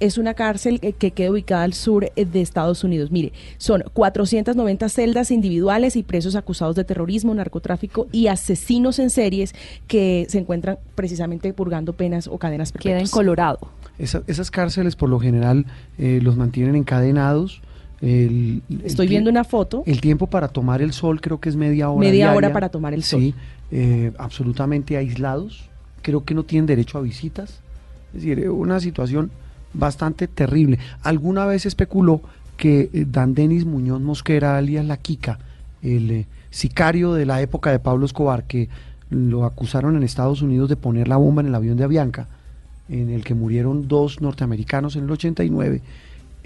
es una cárcel que, que queda ubicada al sur eh, de Estados Unidos. Mire, son 490 celdas individuales y presos acusados de terrorismo, narcotráfico y asesinos en series que se encuentran precisamente purgando penas o cadenas perpetuas. Queda en Colorado. Esa- esas cárceles por lo general eh, los mantienen encadenados. El, el Estoy viendo una foto. El tiempo para tomar el sol creo que es media hora. Media hora para tomar el sol. Sí, eh, absolutamente aislados. Creo que no tienen derecho a visitas. Es decir, eh, una situación bastante terrible. Alguna vez especuló que eh, Dan Denis Muñoz Mosquera, alias La Kika, el eh, sicario de la época de Pablo Escobar, que lo acusaron en Estados Unidos de poner la bomba en el avión de Avianca, en el que murieron dos norteamericanos en el 89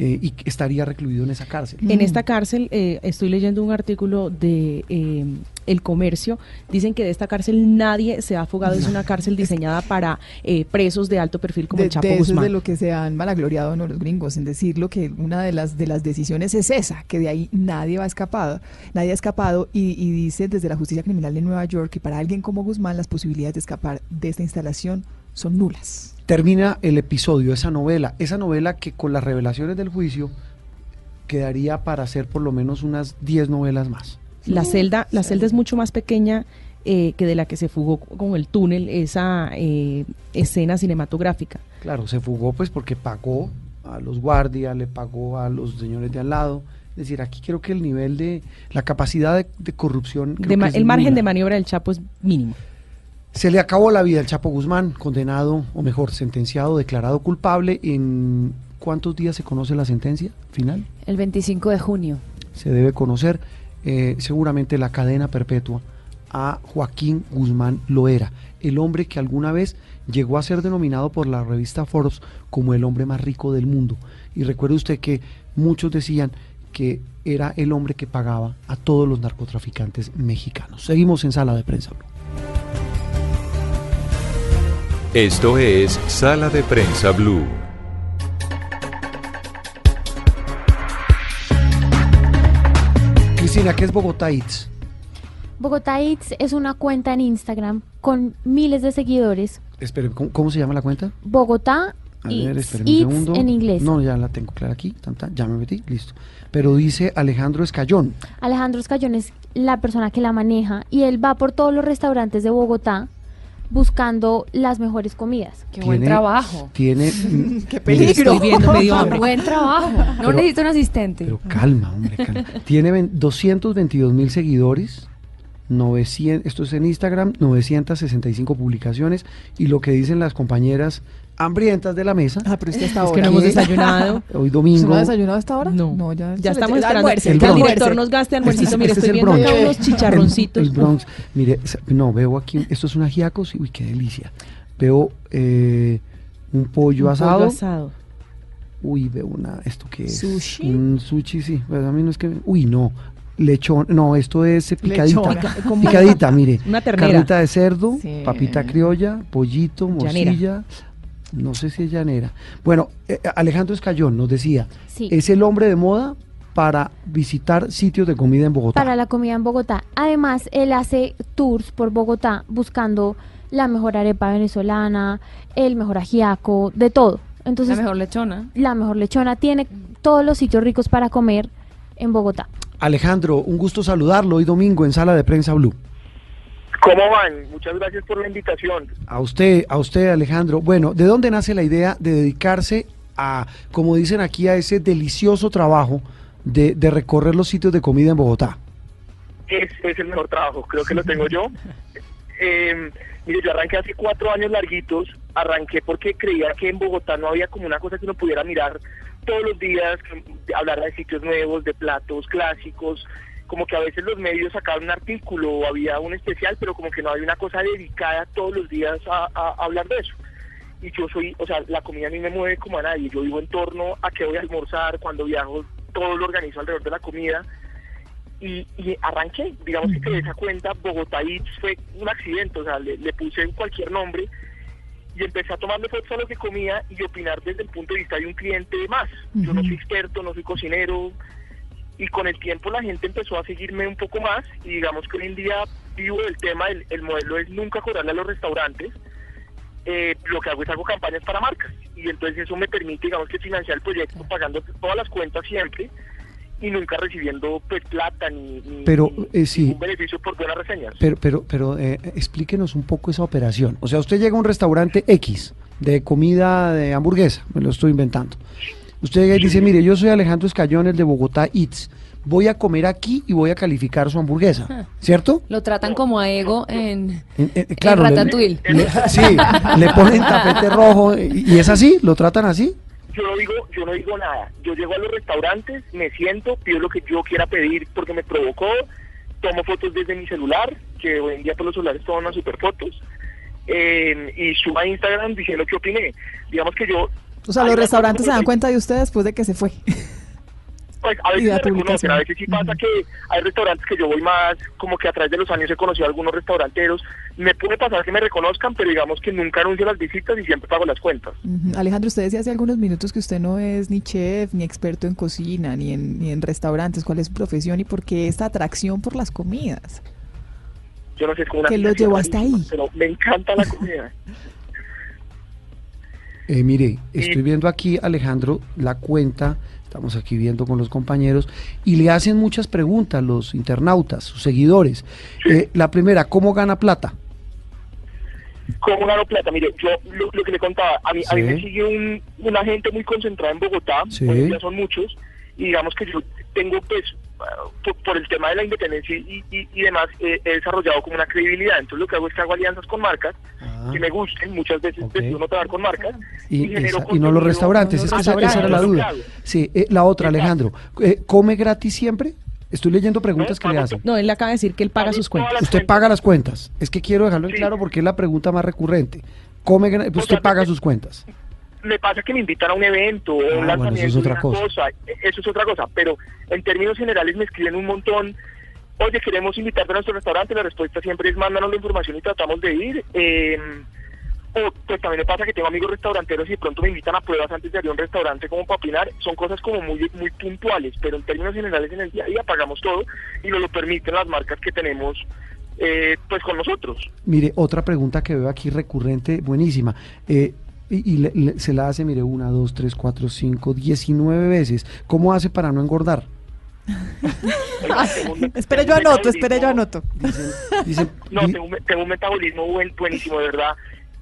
eh, y estaría recluido en esa cárcel. En esta cárcel, eh, estoy leyendo un artículo de eh, El Comercio, dicen que de esta cárcel nadie se ha fugado, es una cárcel diseñada para eh, presos de alto perfil como de, el Chapo de eso es de lo que se han malagloriado ¿no? los gringos, en decirlo que una de las de las decisiones es esa, que de ahí nadie va escapado, nadie ha escapado y, y dice desde la justicia criminal de Nueva York que para alguien como Guzmán las posibilidades de escapar de esta instalación son nulas. Termina el episodio, esa novela, esa novela que con las revelaciones del juicio quedaría para hacer por lo menos unas 10 novelas más. La celda, la celda es mucho más pequeña eh, que de la que se fugó con el túnel, esa eh, escena cinematográfica. Claro, se fugó pues porque pagó a los guardias, le pagó a los señores de al lado. Es decir, aquí creo que el nivel de la capacidad de, de corrupción. creo De ma- que es el margen de maniobra del Chapo es mínimo. Se le acabó la vida al Chapo Guzmán, condenado, o mejor, sentenciado, declarado culpable. ¿En cuántos días se conoce la sentencia final? El 25 de junio. Se debe conocer eh, seguramente la cadena perpetua a Joaquín Guzmán Loera, el hombre que alguna vez llegó a ser denominado por la revista Forbes como el hombre más rico del mundo. Y recuerde usted que muchos decían que era el hombre que pagaba a todos los narcotraficantes mexicanos. Seguimos en sala de prensa. Esto es Sala de Prensa Blue. Cristina, ¿qué es Bogotá Eats? Bogotá Eats es una cuenta en Instagram con miles de seguidores. Espere, ¿cómo, cómo se llama la cuenta? Bogotá A ver, Eats, espere un Eats segundo. en inglés. No, ya la tengo clara aquí. tan, tan, ya me metí, listo. Pero dice Alejandro Escayón. Alejandro Escayón es la persona que la maneja y él va por todos los restaurantes de Bogotá buscando las mejores comidas. Qué buen trabajo. Tiene. Qué mire, Estoy viendo medio hambre. Buen trabajo. No Pero- necesito un asistente. Pero calma, hombre, calma. Tiene ven- 222 mil seguidores, 900, esto es en Instagram, 965 publicaciones y lo que dicen las compañeras hambrientas de la mesa. Ah, pero Es que no hemos desayunado. Hoy ¿Usted domingo. no ha desayunado hasta ahora? No. ya, Ya estamos esperando Almuerce, El que el director nos gaste almuercito. Este es- Mire, este es estoy viendo acá unos chicharroncitos. El, el Bronx. Mire, no, veo aquí, esto es un ajiaco, sí, uy, qué delicia. Veo eh, un pollo Un asado. pollo asado. Uy, veo una, ¿esto qué es? Sushi. Un sushi, sí. Pues a mí no es que. Uy, no. Lechón. No, esto es eh, picadita. Lechón. Pica- como- Picadita, mire. Una ternera. Carnita de cerdo, Sí. papita criolla, pollito, Llanera. morcilla. No sé si es llanera. Bueno, eh, Alejandro Escayón nos decía, Sí. es el hombre de moda para visitar sitios de comida en Bogotá. para la comida en Bogotá. Además, él hace tours por Bogotá buscando la mejor arepa venezolana, el mejor ajiaco, de todo. Entonces, la mejor lechona. la mejor lechona tiene todos los sitios ricos para comer en Bogotá. Alejandro, un gusto saludarlo hoy domingo en Sala de Prensa Blue. ¿Cómo van? Muchas gracias por la invitación. A usted, a usted Alejandro. Bueno, ¿de dónde nace la idea de dedicarse a, como dicen aquí, a ese delicioso trabajo de, de recorrer los sitios de comida en Bogotá? Es, es el mejor trabajo, creo que lo tengo yo. Eh, mire, yo arranqué hace cuatro años larguitos, arranqué porque creía que en Bogotá no había como una cosa que uno pudiera mirar todos los días, hablar de sitios nuevos, de platos clásicos, como que a veces los medios sacaban un artículo o había un especial, pero como que no había una cosa dedicada todos los días a, a- a hablar de eso. Y yo soy, o sea, la comida a mí me mueve como a nadie, yo vivo en torno a qué voy a almorzar, cuando viajo, todo lo organizo alrededor de la comida. Y, y arranqué, digamos que creé esa cuenta, Bogotá Eats fue un accidente, o sea, le, le puse cualquier nombre y empecé a tomarle fotos a lo que comía y opinar desde el punto de vista de un cliente más. Yo no soy experto, no soy cocinero. Y con el tiempo la gente empezó a seguirme un poco más y digamos que hoy en día vivo del tema, el, el modelo es nunca cobrarle a los restaurantes, eh, lo que hago es hago campañas para marcas y entonces eso me permite digamos que financiar el proyecto pagando todas las cuentas siempre y nunca recibiendo pues plata ni, ni- Pero, ni eh, sí. ningún beneficio por buenas reseñas. Pero, pero, pero eh, explíquenos un poco esa operación. O sea, usted llega a un restaurante X de comida de hamburguesa, me lo estoy inventando. Usted llega y dice, mire, yo soy Alejandro Escayón, el de Bogotá Eats. Voy a comer aquí y voy a calificar su hamburguesa, ¿cierto? Lo tratan como a ego en, En- en- claro, en le- Ratatouille. le- sí, le ponen tapete rojo y, y es así, lo tratan así. Yo no digo, yo no digo nada. Yo llego a los restaurantes, me siento, pido lo que yo quiera pedir porque me provocó, tomo fotos desde mi celular, que hoy en día por los celulares toman unas super fotos. eh, y suba a Instagram diciendo qué opiné. Digamos que yo... O sea, los restaurantes se dan cuenta de usted después de que se fue. Pues a Y veces me reconocen, a veces sí pasa que hay restaurantes que yo voy más, como que a través de los años he conocido a algunos restauranteros. Me puede pasar que me reconozcan, pero digamos que nunca anuncio las visitas y siempre pago las cuentas. Alejandro, usted decía hace algunos minutos que usted no es ni chef, ni experto en cocina, ni en, ni en restaurantes. ¿Cuál es su profesión y por qué esta atracción por las comidas? Yo no sé, es como una ¿Qué lo llevó hasta ahí? Pero me encanta la comida. Eh, mire, estoy viendo aquí, Alejandro, la cuenta, estamos aquí viendo con los compañeros, y le hacen muchas preguntas los internautas, sus seguidores. Eh, la primera, ¿cómo gana plata? ¿Cómo gano plata? Mire, yo lo, lo que le contaba, a mí, a mí me sigue un, una gente muy concentrada en Bogotá, Sí. hoy en día son muchos, y digamos que yo tengo, pues, por, por el tema de la independencia y, y, y demás, eh, he desarrollado como una credibilidad. Entonces lo que hago es que hago alianzas con marcas que me gusten, muchas veces decido no trabajar con marcas. Y, esa- y no los restaurantes, es que esa, esa era la duda. Sí, eh, la otra, Alejandro, eh, ¿come gratis siempre? Estoy leyendo preguntas que le hacen. No, él le acaba de decir que él paga sus cuentas. Usted paga las cuentas. Es que quiero dejarlo en claro porque es la pregunta más recurrente. ¿Come, usted paga sus cuentas? Me pasa que me invitan a un evento o un Ah, bueno, lanzamiento eso es otra una cosa. eso es otra cosa, pero en términos generales me escriben un montón, oye, queremos invitarte a nuestro restaurante, la respuesta siempre es mándanos la información y tratamos de ir. eh, o pues también me pasa que tengo amigos restauranteros y de pronto me invitan a pruebas antes de abrir un restaurante como para opinar, son cosas como muy muy puntuales, pero en términos generales en el día a día pagamos todo y nos lo permiten las marcas que tenemos eh, pues con nosotros. Mire, otra pregunta que veo aquí recurrente, buenísima. Eh, y y le- le- se la hace, mire, una, dos, tres, cuatro, cinco, diecinueve veces. ¿Cómo hace para no engordar? espere, yo anoto, espere, yo anoto. Dice, No, tengo, un- tengo un metabolismo buen, buenísimo, de verdad.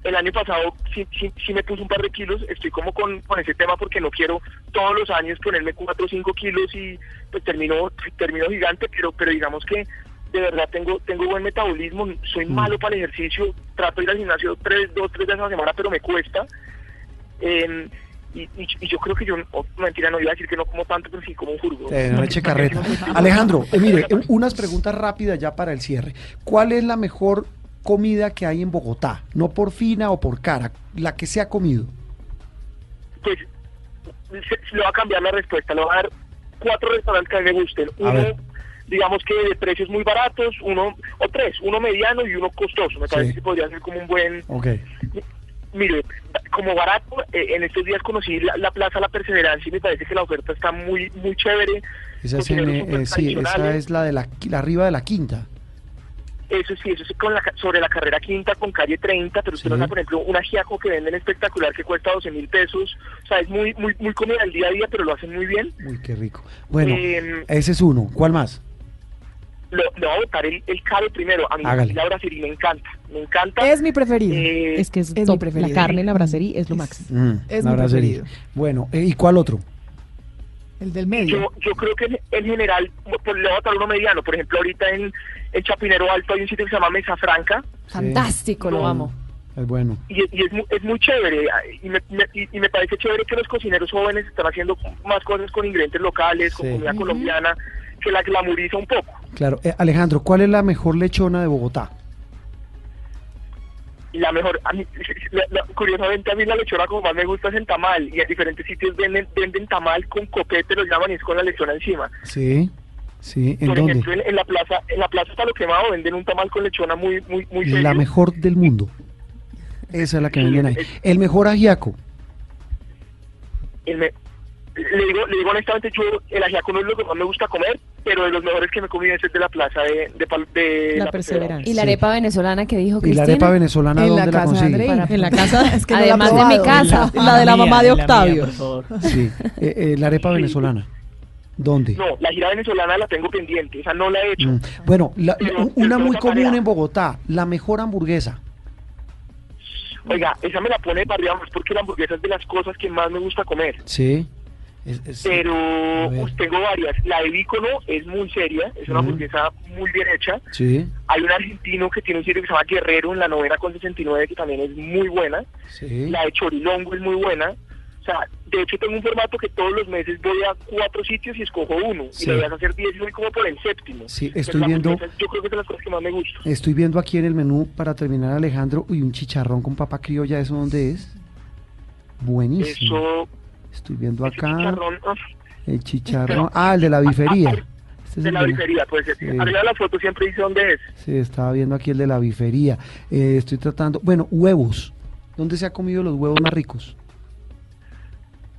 El año pasado sí, sí, sí me puse un par de kilos, estoy como con, con ese tema porque no quiero todos los años ponerme 4 o 5 kilos y pues termino, termino gigante, pero, pero digamos que de verdad tengo tengo buen metabolismo, soy malo para el ejercicio, trato de ir al gimnasio tres, dos, tres veces a la semana, pero me cuesta. Eh, y, y, y yo creo que yo, oh, mentira, no iba a decir que no como tanto, pero sí como un jurgo. Eh, no eche carreta. Alejandro, eh, mire, unas preguntas rápidas ya para el cierre. ¿Cuál es la mejor comida que hay en Bogotá? No por fina o por cara, la que se ha comido. Pues se, se le va a cambiar la respuesta. Le voy a dar cuatro restaurantes que a mí me gusten. Uno. Digamos que de precios muy baratos, uno, o tres, uno mediano y uno costoso. Me parece Sí. que podría ser como un buen. Ok. Mire, como barato, eh, en estos días conocí la, la Plaza La Perseverancia y me parece que la oferta está muy muy chévere. Esa es, en, eh, eh, sí, esa tradicionales. es la de la, la arriba de la quinta. Eso sí, eso es con la, sobre la carrera quinta con calle 30, pero usted Sí. da, por ejemplo, un ajiaco que venden espectacular que cuesta 12 mil pesos. O sea, es muy, muy, muy comida al día a día, pero lo hacen muy bien. Uy, qué rico. Bueno, Eh, ese es uno. ¿Cuál más? Lo, le voy a votar el, el caro primero. A mí Hágale. la brasserie me encanta. Me encanta. Es mi preferido. Eh, Es que es, Es mi top. La preferido. carne en la bracería es lo máximo. Mm, Es la mi bracería. preferido. Bueno, eh, ¿y cuál otro? El del medio. Yo, yo creo que en, en general, pues, le voy a votar uno mediano. Por ejemplo, ahorita en, en Chapinero Alto hay un sitio que se llama Mesa Franca. Fantástico, lo amo. Es bueno. y, y es, mu- es muy chévere y me, me- y, me parece chévere que los cocineros jóvenes están haciendo más cosas con ingredientes locales, con Sí. comida colombiana, que la glamuriza un poco. Claro. Eh, Alejandro, ¿cuál es la mejor lechona de Bogotá? La mejor, a mí, la- la- curiosamente a mí la lechona como más me gusta es en tamal y en diferentes sitios venden, venden tamal con copete, lo llaman y es con la lechona encima. Sí. Sí, ¿en Por dónde? ejemplo, en, en la plaza, en la plaza Palo Quemado venden un tamal con lechona muy, muy, muy serio. La mejor del mundo. Esa es la que venden ahí. El mejor ajiaco. El me- le digo, le digo honestamente, yo el ajiaco no es lo que más me gusta comer, pero de los mejores que me comí es el de la plaza de, de, Pal- de La Perseverancia. Y la arepa venezolana que dijo ¿Y la Cristina. arepa venezolana En la dónde la casa de consigue? Andreina. En la casa, Es que no la he Además de mi casa. la de la mía, mamá de la mía, Octavio. por favor. Sí. Eh, eh, la arepa venezolana. ¿Dónde? No, la gira venezolana la tengo pendiente, esa no la he hecho. Mm, Bueno, la- Pero- una muy común tarea. en Bogotá, la mejor hamburguesa. Oiga, esa me la pone para arriba más porque la hamburguesa es de las cosas que más me gusta comer. Sí. Es- es- Pero pues, tengo varias. La de Vícono es muy seria, es una hamburguesa muy bien hecha. Sí, Hay un argentino que tiene un sitio que se llama Guerrero en la novena con 69 que también es muy buena. sí. La de Chorilongo es muy buena. O sea, De hecho, tengo un formato que todos los meses voy a cuatro sitios y escojo uno. Sí. Y la voy a hacer 10 y voy como por el séptimo. Sí, estoy viendo- Yo creo que es de las cosas que más me gustan. Estoy viendo aquí en el menú para terminar, Alejandro, uy, un chicharrón con papa criolla, ¿eso dónde es? Buenísimo. Eso, Estoy viendo acá chicharrón, ah, el chicharrón. Ah, el de la bifería. Este es de la bifería, puede ser. Sí. Arriba de la foto siempre dice dónde es. Sí, estaba viendo aquí el de la bifería. Eh, estoy tratando. Bueno, huevos. ¿Dónde se ha comido los huevos más ricos?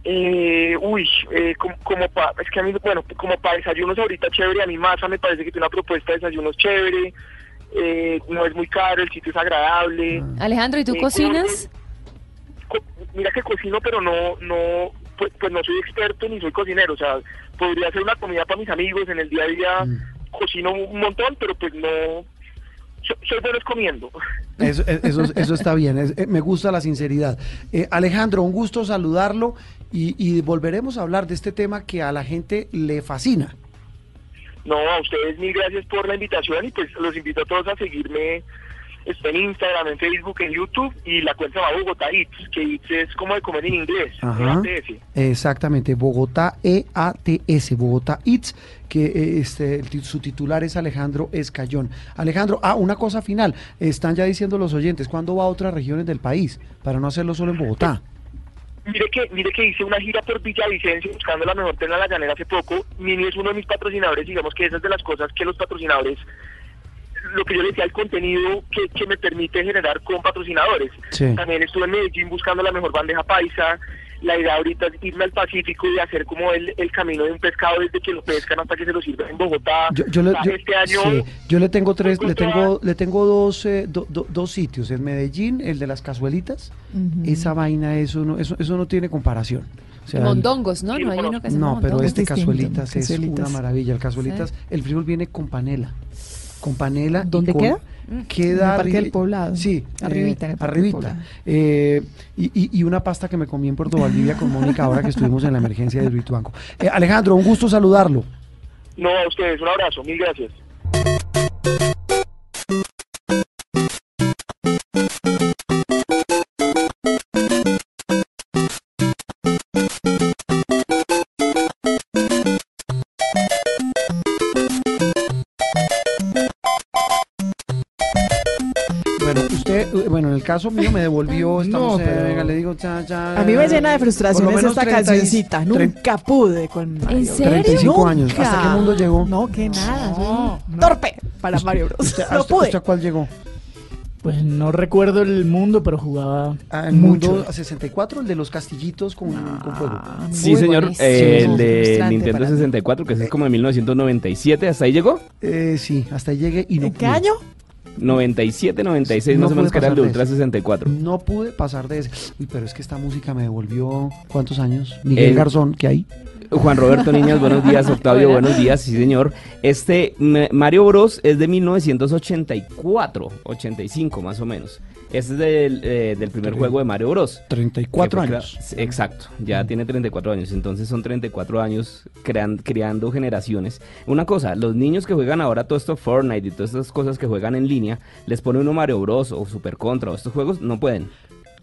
Eh, uy, eh, como, como pa, es que a mí, bueno, como para desayunos ahorita chévere, a mi masa me parece que tiene una propuesta de desayunos chévere, eh, no es muy caro, el sitio es agradable. Alejandro, ¿y tú Eh, cocinas? co- mira que cocino, pero no, no, pues, pues no soy experto ni soy cocinero, o sea, podría hacer una comida para mis amigos en el día a día, Mm. cocino un montón, pero pues no, so- soy bueno comiendo. Eso, eh, eso, eso está bien, es- eh, me gusta la sinceridad. Eh, Alejandro, un gusto saludarlo y, y volveremos a hablar de este tema que a la gente le fascina. No, a ustedes mil gracias por la invitación y pues los invito a todos a seguirme estoy en Instagram, en Facebook, en YouTube y la cuenta va Bogotá Eats, que Eats es como de comer en inglés, Ajá. EATS. Exactamente, Bogotá EATS, Bogotá Eats, que eh, este, su titular es Alejandro Escayón. Alejandro, ah, una cosa final, están ya diciendo los oyentes, ¿cuándo va a otras regiones del país? Para no hacerlo solo en Bogotá. Mire que, mire que hice una gira por Villavicencio buscando la mejor tela de la llanera hace poco. Mini es uno de mis patrocinadores, digamos que esa es de las cosas que los patrocinadores, lo que yo le decía, el contenido que, que me permite generar con patrocinadores. Sí. También estuve en Medellín buscando la mejor bandeja paisa. La idea ahorita es irme al Pacífico y hacer como el, el camino de un pescado desde que lo pescan hasta que se lo sirven en Bogotá. Yo, yo le, yo- este año sí, yo le tengo tres, le tengo, le tengo dos, eh, do- do- dos sitios. En Medellín, el de las cazuelitas. Esa vaina, eso no, eso, eso no tiene comparación. O sea, mondongos, ¿no? No hay uno que se No, pero este cazuelitas es una maravilla. El cazuelitas, Sí. el frijol viene con panela. Con panela. y ¿Dónde con- queda? Queda En el Parque del Poblado. Sí, Arribita, en eh, el Parque del arribita. Eh, y, y- y una pasta que me comí en Puerto Valdivia con Mónica ahora que estuvimos en la emergencia de Rituanco. Eh, Alejandro, un gusto saludarlo. No, a ustedes, un abrazo, mil gracias. Caso mío me devolvió, estamos, No, pero- venga, le digo, cha, cha, A mí me llena de frustraciones esta 30 y- cancioncita. Nunca pude con Mario. ¿En serio? 35 años. Nunca. ¿Hasta qué mundo llegó? No, que nada. Torpe para Mario Bros. ¿Usted, no usted- pude. usted a cuál llegó? Pues no recuerdo el mundo, pero jugaba ¿El mucho. mundo a 64, el de los castillitos con, con fuego? Sí, señor. eh, el de Nintendo para mí. 64, que es como de 1997. ¿Hasta ahí llegó? Eh, sí, hasta ahí llegué y no ¿En qué pude. año? 97, 96, No más o menos, que era el de Ultra ese. 64. No pude pasar de ese. Uy, pero es que esta música me devolvió, ¿cuántos años? Miguel El- Garzón, ¿qué hay? Juan Roberto Niñas, buenos días. Octavio, buenos días. Sí, señor. Este M- Mario Bros. es de 1984, 85 más o menos. Este es del, eh, del primer Tre- juego de Mario Bros. 34 Que fue años. crea- Exacto, ya tiene 34 años, entonces son 34 años crean- creando generaciones. Una cosa, los niños que juegan ahora todo esto Fortnite y todas estas cosas que juegan en línea, les pone uno Mario Bros o Super Contra o estos juegos, no pueden.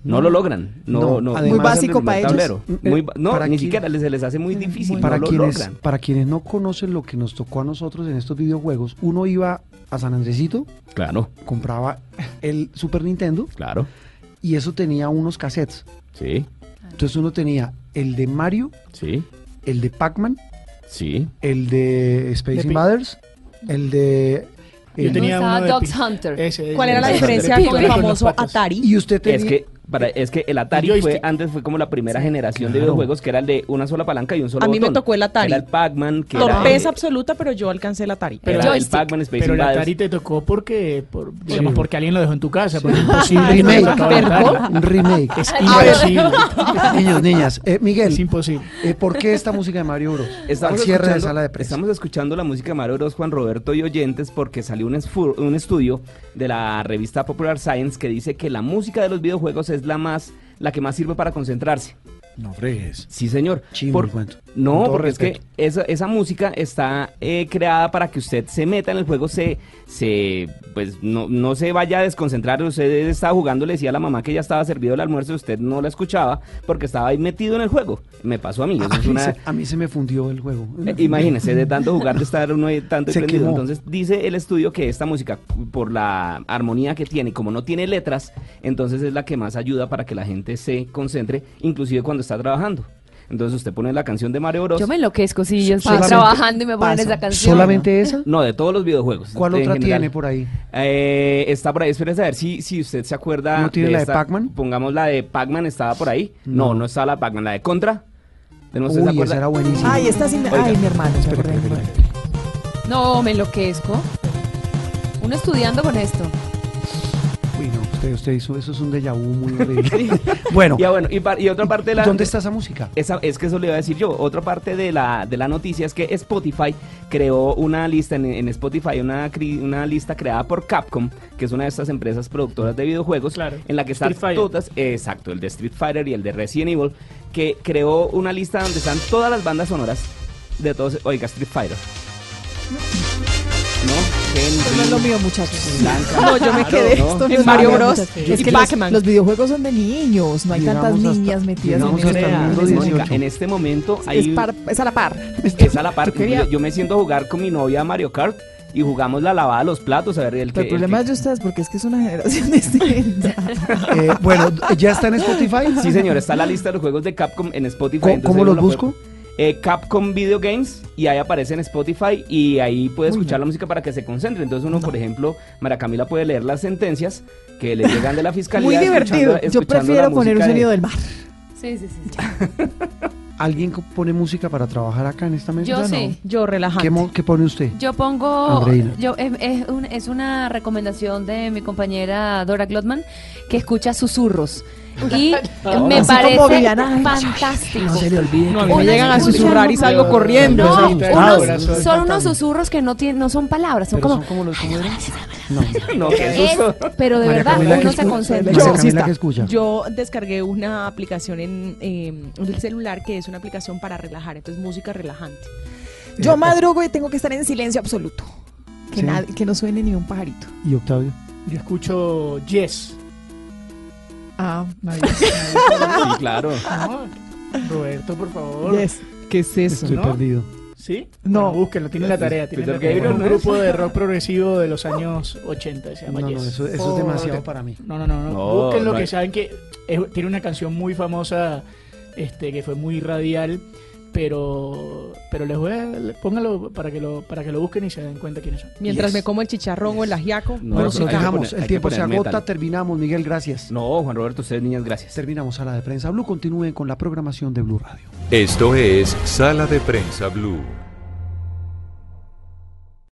No, No. lo logran. No, No, además- Muy básico para ellos. tablero. Muy ba- no, Para ni qui- siquiera les, se les hace muy difícil. Para, no lo quienes, logran. para quienes no conocen lo que nos tocó a nosotros en estos videojuegos, uno iba a San Andresito, Claro, compraba el Super Nintendo claro. y eso tenía unos cassettes. Sí, Entonces uno tenía el de Mario, sí, el de Pac-Man, sí. el de Space De Pi- Invaders, el de... Yo tenía uno de Dogs Hunter. Ese, ¿Cuál era la diferencia con el famoso. Atari? y usted tenía... Es que, para, es que el Atari El fue antes fue como la primera generación de videojuegos que era el de una sola palanca y un solo A mí me tocó el Atari. Era el Pac-Man, Torpeza absoluta, pero yo alcancé el Atari. era el. Pac-Man Space Pero el. Atari te tocó porque, por, digamos, Sí. porque alguien lo dejó en tu casa. Porque es un imposible. remake, un. Es A ver. imposible. Niños, niñas, eh, Es Miguel, imposible. eh, ¿por qué esta música de Mario Bros? Estamos Al cierre de escuchando- sala de prensa. Estamos escuchando la música de Mario Bros. Juan Roberto y oyentes porque salió un, un estudio de la revista Popular Science que dice que la música de los videojuegos es la más la que más sirve para concentrarse. No fregues. Sí, señor. Chimbo Por-. No, porque es que esa, esa música está eh, creada para que usted se meta en el juego, se, se pues no, no se vaya a desconcentrar. Usted estaba jugando, le decía a la mamá que ya estaba servido el almuerzo, usted no la escuchaba porque estaba ahí metido en el juego. Me pasó a mí. A es mí, una- se, a mí se me fundió el juego. eh, Imagínese, de tanto jugar, de estar uno ahí tanto prendido. Entonces, dice el estudio que esta música, por la armonía que tiene, como no tiene letras, entonces es la que más ayuda para que la gente se concentre, inclusive cuando está trabajando. Entonces usted pone la canción de Mario Bros. Yo me enloquezco si yo estoy trabajando y me ponen esa canción. ¿Solamente esa? No, de todos los videojuegos. ¿Cuál otra general. tiene por ahí? Eh, está por ahí, espérese a ver si, si usted se acuerda. ¿No tiene la de Pac-Man? Pongamos la de Pac-Man, estaba por ahí. No, No. no, estaba la Pac-Man, la de Contra. ¿De no usted se Uy, acuerda? esa era buenísima. Ay, me- Oiga. Ay, mi hermano. mi hermano. No, me enloquezco. Uno estudiando con esto. Usted, usted hizo, eso es un déjà vu muy horrible. bueno, Y, ah, bueno, y, par- y otra parte de la... ¿dónde está esa música? Esa, es que eso le iba a decir yo. Otra parte de la, de la noticia es que Spotify creó una lista en, en Spotify, una, una lista creada por Capcom, que es una de estas empresas productoras de videojuegos, Claro. en la que están todas, eh, exacto, el de Street Fighter y el de Resident Evil, que creó una lista donde están todas las bandas sonoras de todos. Oiga, Street Fighter. ¿No? Esto no es lo mío, muchachos. Blanca. No, yo me quedé. ¿no? Esto no En es Mario Bros. y Es que los, Pac-Man. los videojuegos son de niños. No hay tantas hasta- niñas metidas en el en ese- Mónica, 18. en este momento Es, hay... par- es a la par. Es a la par. Yo quería- Yo, me siento a jugar con mi novia Mario Kart y jugamos la lavada de los platos. A ver, el Pero que. el problema es de ustedes porque es que es una generación distinta. Eh, bueno, ¿ya está en Spotify? Sí, señor, está la lista de los juegos de Capcom en Spotify. ¿Cómo- los busco? Eh, Capcom Video Games y ahí aparece en Spotify y ahí puede escuchar la música para que se concentre. Entonces uno, por ejemplo, Mara Camila puede leer las sentencias que le llegan de la fiscalía. Muy divertido. escuchando- Yo escuchando prefiero poner un música de- sonido del mar. Sí, sí, sí. ¿Alguien pone música para trabajar acá en esta mesa? Yo No. sí. Yo relajante. ¿Qué, pone usted? Yo pongo, Andreina. yo es, es un- es una recomendación de mi compañera Dora Glotman que escucha susurros y me Así parece como Viviana. fantástico. No se le olvide. No, a que- mí me llegan a susurrar y salgo corriendo. No, unos- son unos susurros que no tienen, no son palabras, son Pero como son como los ¿cómo eran? No. No, es, pero de verdad Camila, ¿qué uno se concentra. Yo-. Yo descargué una aplicación en, eh, en el celular que es una aplicación para relajar, entonces música relajante. Yo madrugo y tengo que estar en silencio absoluto. Que, Sí. que no suene ni un pajarito. ¿Y Octavio? Yo escucho Yes. Ah, nadie. Sí, claro. No, Roberto, por favor. Yes. ¿Qué es eso? Estoy ¿No? perdido. ¿Sí? No. Bueno, búsquenlo, tienen la tarea. Tienen la tarea. Gabriel, un grupo de rock progresivo de los años 80, se llama No, no, Yes. eso, eso es demasiado para mí. No, no, no, no. No, Búsquenlo no que hay- saben que es- tiene una canción muy famosa, este, que fue muy radial, pero, pero les voy a, póngalo para que lo, para que lo busquen y se den cuenta quiénes son. Mientras Yes. me como el chicharrón o el ajiaco, No, bueno, poner- hay el tiempo se agota. metal. Terminamos. Miguel, gracias. No, Juan Roberto, ustedes niñas, gracias. Terminamos Sala de Prensa Blue. Continúen con la programación de Blue Radio. Esto es Sala de Prensa Blue.